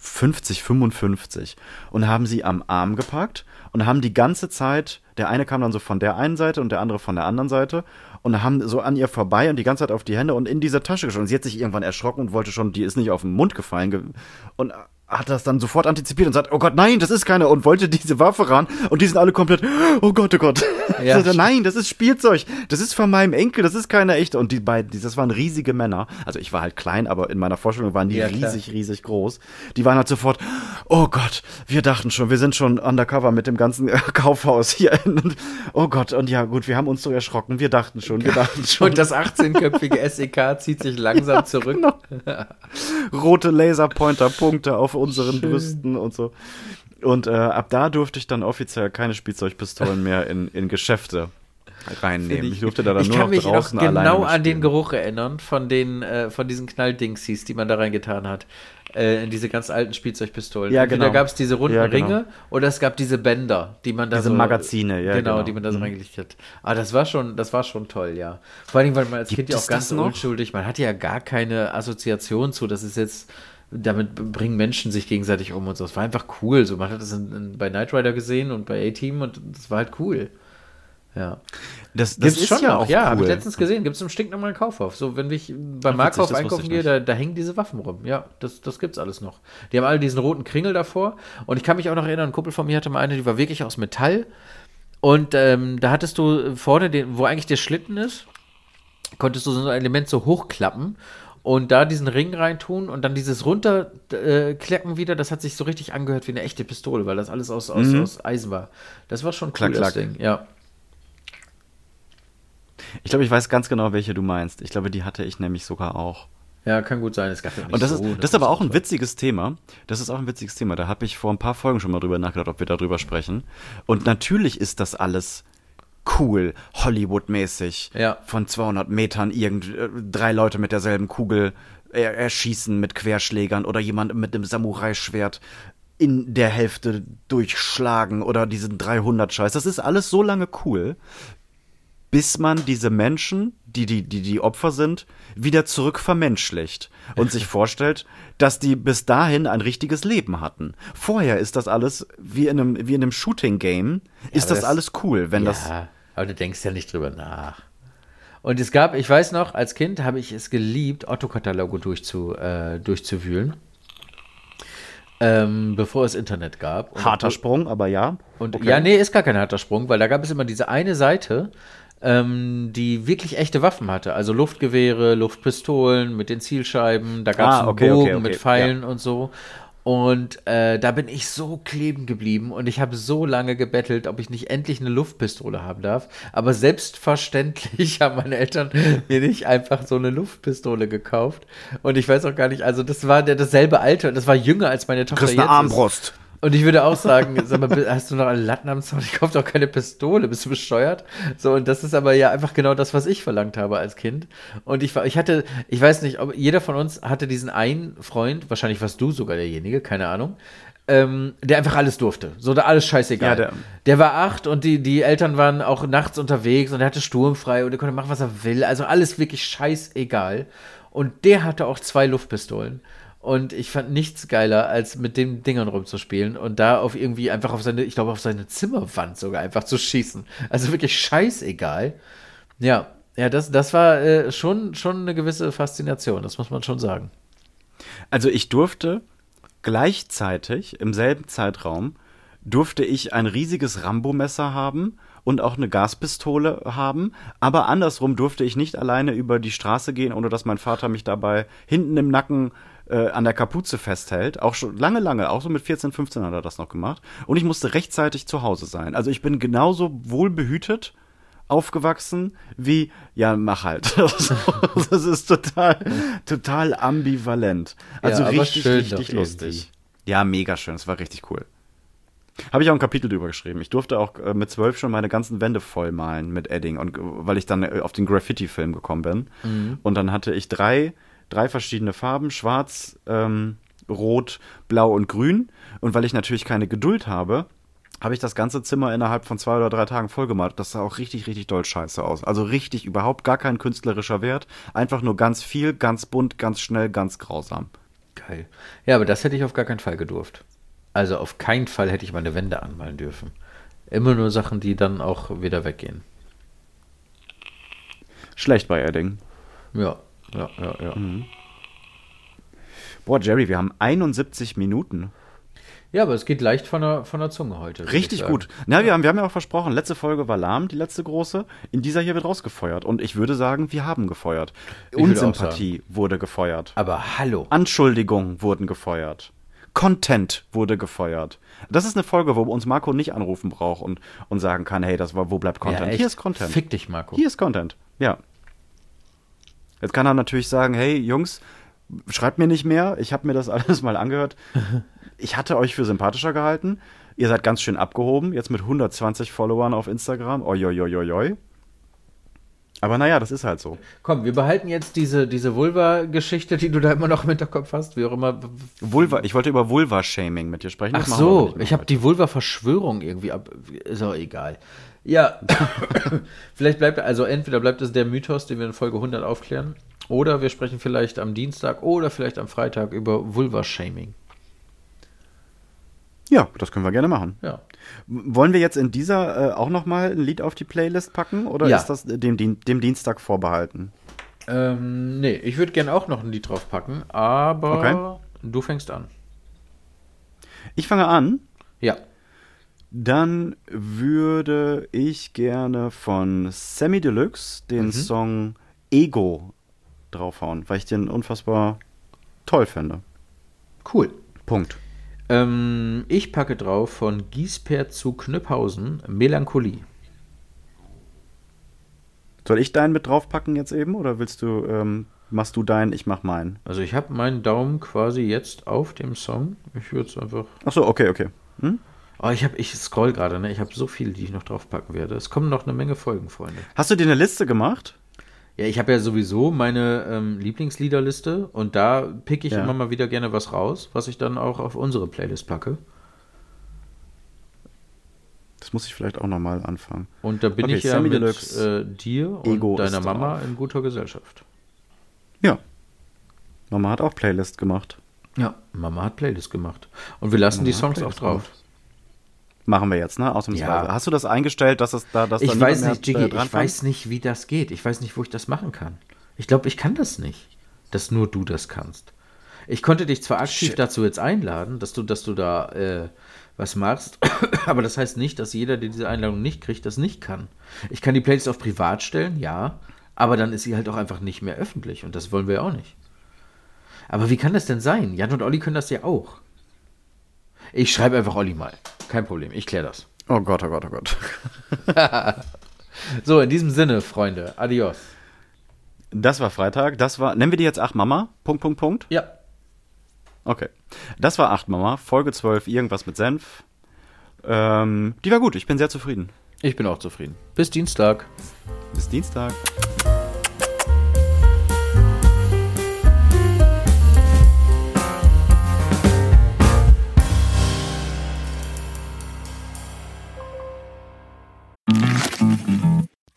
50, 55 und haben sie am Arm gepackt und haben die ganze Zeit, der eine kam dann so von der einen Seite und der andere von der anderen Seite und haben so an ihr vorbei und die ganze Zeit auf die Hände und in diese Tasche geschoben. Sie hat sich irgendwann erschrocken und wollte schon, die ist nicht auf den Mund gefallen ge- und hat das dann sofort antizipiert und sagt, oh Gott, nein, das ist keine und wollte diese Waffe ran und die sind alle komplett, oh Gott, oh Gott. Ja, so, nein, das ist Spielzeug, das ist von meinem Enkel, das ist keine echte und die beiden, das waren riesige Männer. Also ich war halt klein, aber in meiner Vorstellung waren die Ja, klar. riesig, riesig groß. Die waren halt sofort, oh Gott, wir dachten schon, wir sind schon undercover mit dem ganzen Kaufhaus hier. Oh Gott, und ja gut, wir haben uns so erschrocken, wir dachten schon, wir dachten schon. Und das 18-köpfige SEK zieht sich langsam zurück. rote Laserpointer-Punkte auf unseren Brüsten und so. Und äh, ab da durfte ich dann offiziell keine Spielzeugpistolen mehr in, in Geschäfte reinnehmen. Ich, durfte da dann ich nur kann noch mich noch draußen alleine genau an den. Geruch erinnern von den äh, von diesen Knalldingsies, die man da reingetan hat. Äh, in diese ganz alten Spielzeugpistolen. Ja, genau. gab es diese runden Ja, genau. Ringe oder es gab diese Bänder, die man da Diese so Magazine, ja, genau, genau. die man da so reingelegt hat. Aber das war schon, das war schon toll, ja. Vor allem, weil man als Gibt Kind ja auch ganz noch? unschuldig, man hatte ja gar keine Assoziation zu, das ist jetzt damit bringen Menschen sich gegenseitig um und so. Es war einfach cool. So, man hat in, bei Knight Rider gesehen und bei A-Team und das war halt cool. Ja. Das, das Gibt's ist schon ja auch ja, habe ich cool. letztens gesehen. Gibt es im stinknormalen Kaufhof. So, wenn ich beim witzig, Markauf einkaufen gehe, da, da hängen diese Waffen rum. Ja, das, das gibt's alles noch. Die haben alle diesen roten Kringel davor. Und ich kann mich auch noch erinnern, ein Kumpel von mir hatte mal eine, die war wirklich aus Metall. Und ähm, da hattest du vorne, den, wo eigentlich der Schlitten ist, konntest du so ein Element so hochklappen und da diesen Ring reintun und dann dieses runterklacken äh, wieder, das hat sich so richtig angehört wie eine echte Pistole, weil das alles aus, aus, aus Eisen war. Das war schon cool, Klack, das klack. Ding, ja. Ich glaube, ich weiß ganz genau, welche du meinst. Ich glaube, die hatte ich nämlich sogar auch. Ja, kann gut sein. Es gab ja nicht Und das so ist, eine das ist aber auch ein witziges Thema. Das ist auch ein witziges Thema. Da habe ich vor ein paar Folgen schon mal drüber nachgedacht, ob wir darüber sprechen. Und natürlich ist das alles cool, Hollywood-mäßig. Ja. Von 200 Metern irgend, äh, drei Leute mit derselben Kugel erschießen mit Querschlägern oder jemand mit einem Samurai-Schwert in der Hälfte durchschlagen oder diesen 300-Scheiß. Das ist alles so lange cool, bis man diese Menschen, die die, die die Opfer sind, wieder zurück vermenschlicht und sich vorstellt, dass die bis dahin ein richtiges Leben hatten. Vorher ist das alles wie in einem, wie in einem Shooting-Game, ist das, das- alles cool, wenn das. Ja, aber du denkst ja nicht drüber nach. Und es gab, ich weiß noch, als Kind habe ich es geliebt, Otto-Kataloge durchzu, äh, durchzuwühlen. Ähm, bevor es Internet gab. Und Harter Sprung, aber ja. Und Okay. ja, nee, ist gar kein harter Sprung, weil da gab es immer diese eine Seite, ähm, die wirklich echte Waffen hatte. Also Luftgewehre, Luftpistolen mit den Zielscheiben, da gab es Ah, einen okay, Bogen okay, mit Pfeilen und so. Und äh, da bin ich so kleben geblieben und ich habe so lange gebettelt, ob ich nicht endlich eine Luftpistole haben darf. Aber selbstverständlich haben meine Eltern mir nicht einfach so eine Luftpistole gekauft. Und ich weiß auch gar nicht, also das war der dasselbe Alter, das war jünger als meine Tochter kriegst eine jetzt ist. Und ich würde auch sagen, sag mal, hast du noch einen Latten am Zaun? Ich kaufe doch keine Pistole, bist du bescheuert? So, und das ist aber ja einfach genau das, was ich verlangt habe als Kind. Und ich, war- ich hatte, ich weiß nicht, ob jeder von uns hatte diesen einen Freund, wahrscheinlich warst du sogar derjenige, keine Ahnung, ähm, der einfach alles durfte. So, da alles scheißegal. Ja, der, der- war acht und die, die Eltern waren auch nachts unterwegs und er hatte sturmfrei und er konnte machen, was er will. Also alles wirklich scheißegal. Und der hatte auch zwei Luftpistolen. Und ich fand nichts geiler, als mit den Dingern rumzuspielen und da auf irgendwie einfach auf seine, ich glaube, auf seine Zimmerwand sogar einfach zu schießen. Also wirklich scheißegal. Ja, ja, das, das war äh, schon, schon eine gewisse Faszination, das muss man schon sagen. Also ich durfte gleichzeitig im selben Zeitraum durfte ich ein riesiges Rambo-Messer haben und auch eine Gaspistole haben, aber andersrum durfte ich nicht alleine über die Straße gehen, ohne dass mein Vater mich dabei hinten im Nacken äh, an der Kapuze festhält. Auch schon lange, lange, auch so mit 14, 15 hat er das noch gemacht. Und ich musste rechtzeitig zu Hause sein. Also ich bin genauso wohlbehütet aufgewachsen wie, ja, mach halt. das ist total, total ambivalent. Also Ja, richtig, richtig lustig. Ja, mega schön. Es war richtig cool. Habe ich auch ein Kapitel drüber geschrieben. Ich durfte auch äh, mit zwölf schon meine ganzen Wände vollmalen mit Edding und äh, weil ich dann äh, auf den Graffiti-Film gekommen bin. Mhm. Und dann hatte ich drei, drei verschiedene Farben: Schwarz, ähm, Rot, Blau und Grün. Und weil ich natürlich keine Geduld habe, habe ich das ganze Zimmer innerhalb von zwei oder drei Tagen vollgemalt. Das sah auch richtig, richtig doll scheiße aus. Also richtig überhaupt gar kein künstlerischer Wert. Einfach nur ganz viel, ganz bunt, ganz schnell, ganz grausam. Geil. Ja, aber das hätte ich auf gar keinen Fall gedurft. Also auf keinen Fall hätte ich meine Wände anmalen dürfen. Immer nur Sachen, die dann auch wieder weggehen. Schlecht bei Edding. Ja, ja, ja, ja. Boah, Jerry, wir haben 71 Minuten. Ja, aber es geht leicht von der, von der Zunge heute. Richtig ich gut. Na, wir haben, wir haben ja auch versprochen, letzte Folge war lahm, die letzte große. In dieser hier wird rausgefeuert. Und ich würde sagen, wir haben gefeuert. auch Unsympathie wurde gefeuert. Aber hallo. Anschuldigungen wurden gefeuert. Content wurde gefeuert. Das ist eine Folge, wo uns Marco nicht anrufen braucht und, und sagen kann, hey, das war, wo bleibt Content? Ja. Hier ist Content. Fick dich, Marco. Hier ist Content. Ja. Jetzt kann er natürlich sagen, hey, Jungs, schreibt mir nicht mehr. Ich habe mir das alles mal angehört. Ich hatte euch für sympathischer gehalten. Ihr seid ganz schön abgehoben, jetzt mit 120 Followern auf Instagram. Oi, oi, oi, oi, oi. Aber naja, das ist halt so. Komm, wir behalten jetzt diese, diese Vulva-Geschichte, die du da immer noch im Hinterkopf hast, wie auch immer. Vulva, ich wollte über Vulva-Shaming mit dir sprechen. Ach Das so, ich habe die Vulva-Verschwörung irgendwie ab. Ist auch egal. Ja, vielleicht bleibt, also entweder bleibt es der Mythos, den wir in Folge 100 aufklären, oder wir sprechen vielleicht am Dienstag oder vielleicht am Freitag über Vulva-Shaming. Ja, das können wir gerne machen. Ja. Wollen wir jetzt in dieser äh, auch noch mal ein Lied auf die Playlist packen oder Ja. ist das dem, dem, dem Dienstag vorbehalten? Ähm, nee, ich würde gerne auch noch ein Lied draufpacken, aber Okay. du fängst an. Ich fange an. Ja. Dann würde ich gerne von Sammy Deluxe den Mhm. Song Ego draufhauen, weil ich den unfassbar toll finde. Cool. Punkt. Ähm, ich packe drauf von Giesper zu Knüpphausen Melancholie. Soll ich deinen mit draufpacken jetzt eben oder willst du, ähm, machst du deinen, ich mach meinen? Also ich habe meinen Daumen quasi jetzt auf dem Song. Ich würde es einfach. Ach so, okay, okay. Hm? Oh, ich habe, ich scroll gerade, ne? Ich habe so viele, die ich noch draufpacken werde. Es kommen noch eine Menge Folgen, Freunde. Hast du dir eine Liste gemacht? Ja, ich habe ja sowieso meine ähm, Lieblingsliederliste und da pick ich Ja. immer mal wieder gerne was raus, was ich dann auch auf unsere Playlist packe. Das muss ich vielleicht auch noch mal anfangen. Und da bin Okay, ich ja Sammy mit Deluxe. äh, dir und Ego deiner Mama drauf. in guter Gesellschaft. Ja. Mama hat auch Playlist gemacht. Ja, Mama hat Playlist gemacht. Und wir lassen die hat Songs auch drauf. gemacht. Machen wir jetzt, ne? Ausnahmsweise. Ja. Hast du das eingestellt, dass es da, dass da Ich weiß nicht, Jiggy, äh, ich weiß nicht, wie das geht. Ich weiß nicht, wo ich das machen kann. Ich glaube, ich kann das nicht, dass nur du das kannst. Ich konnte dich zwar aktiv Shit. dazu jetzt einladen, dass du, dass du da äh, was machst, aber das heißt nicht, dass jeder, der diese Einladung nicht kriegt, das nicht kann. Ich kann die Playlist auf privat stellen, ja, aber dann ist sie halt auch einfach nicht mehr öffentlich und das wollen wir ja auch nicht. Aber wie kann das denn sein? Jan und Olli können das ja auch. Ich schreibe einfach Olli mal. Kein Problem, ich kläre das. Oh Gott, oh Gott, oh Gott. So, in diesem Sinne, Freunde, adios. Das war Freitag. Das war, nennen wir die jetzt Ach Mama? Punkt, Punkt, Punkt. Ja. Okay. Das war Acht Mama, Folge 12, irgendwas mit Senf. Ähm, die war gut, ich bin sehr zufrieden. Ich bin auch zufrieden. Bis Dienstag. Bis Dienstag.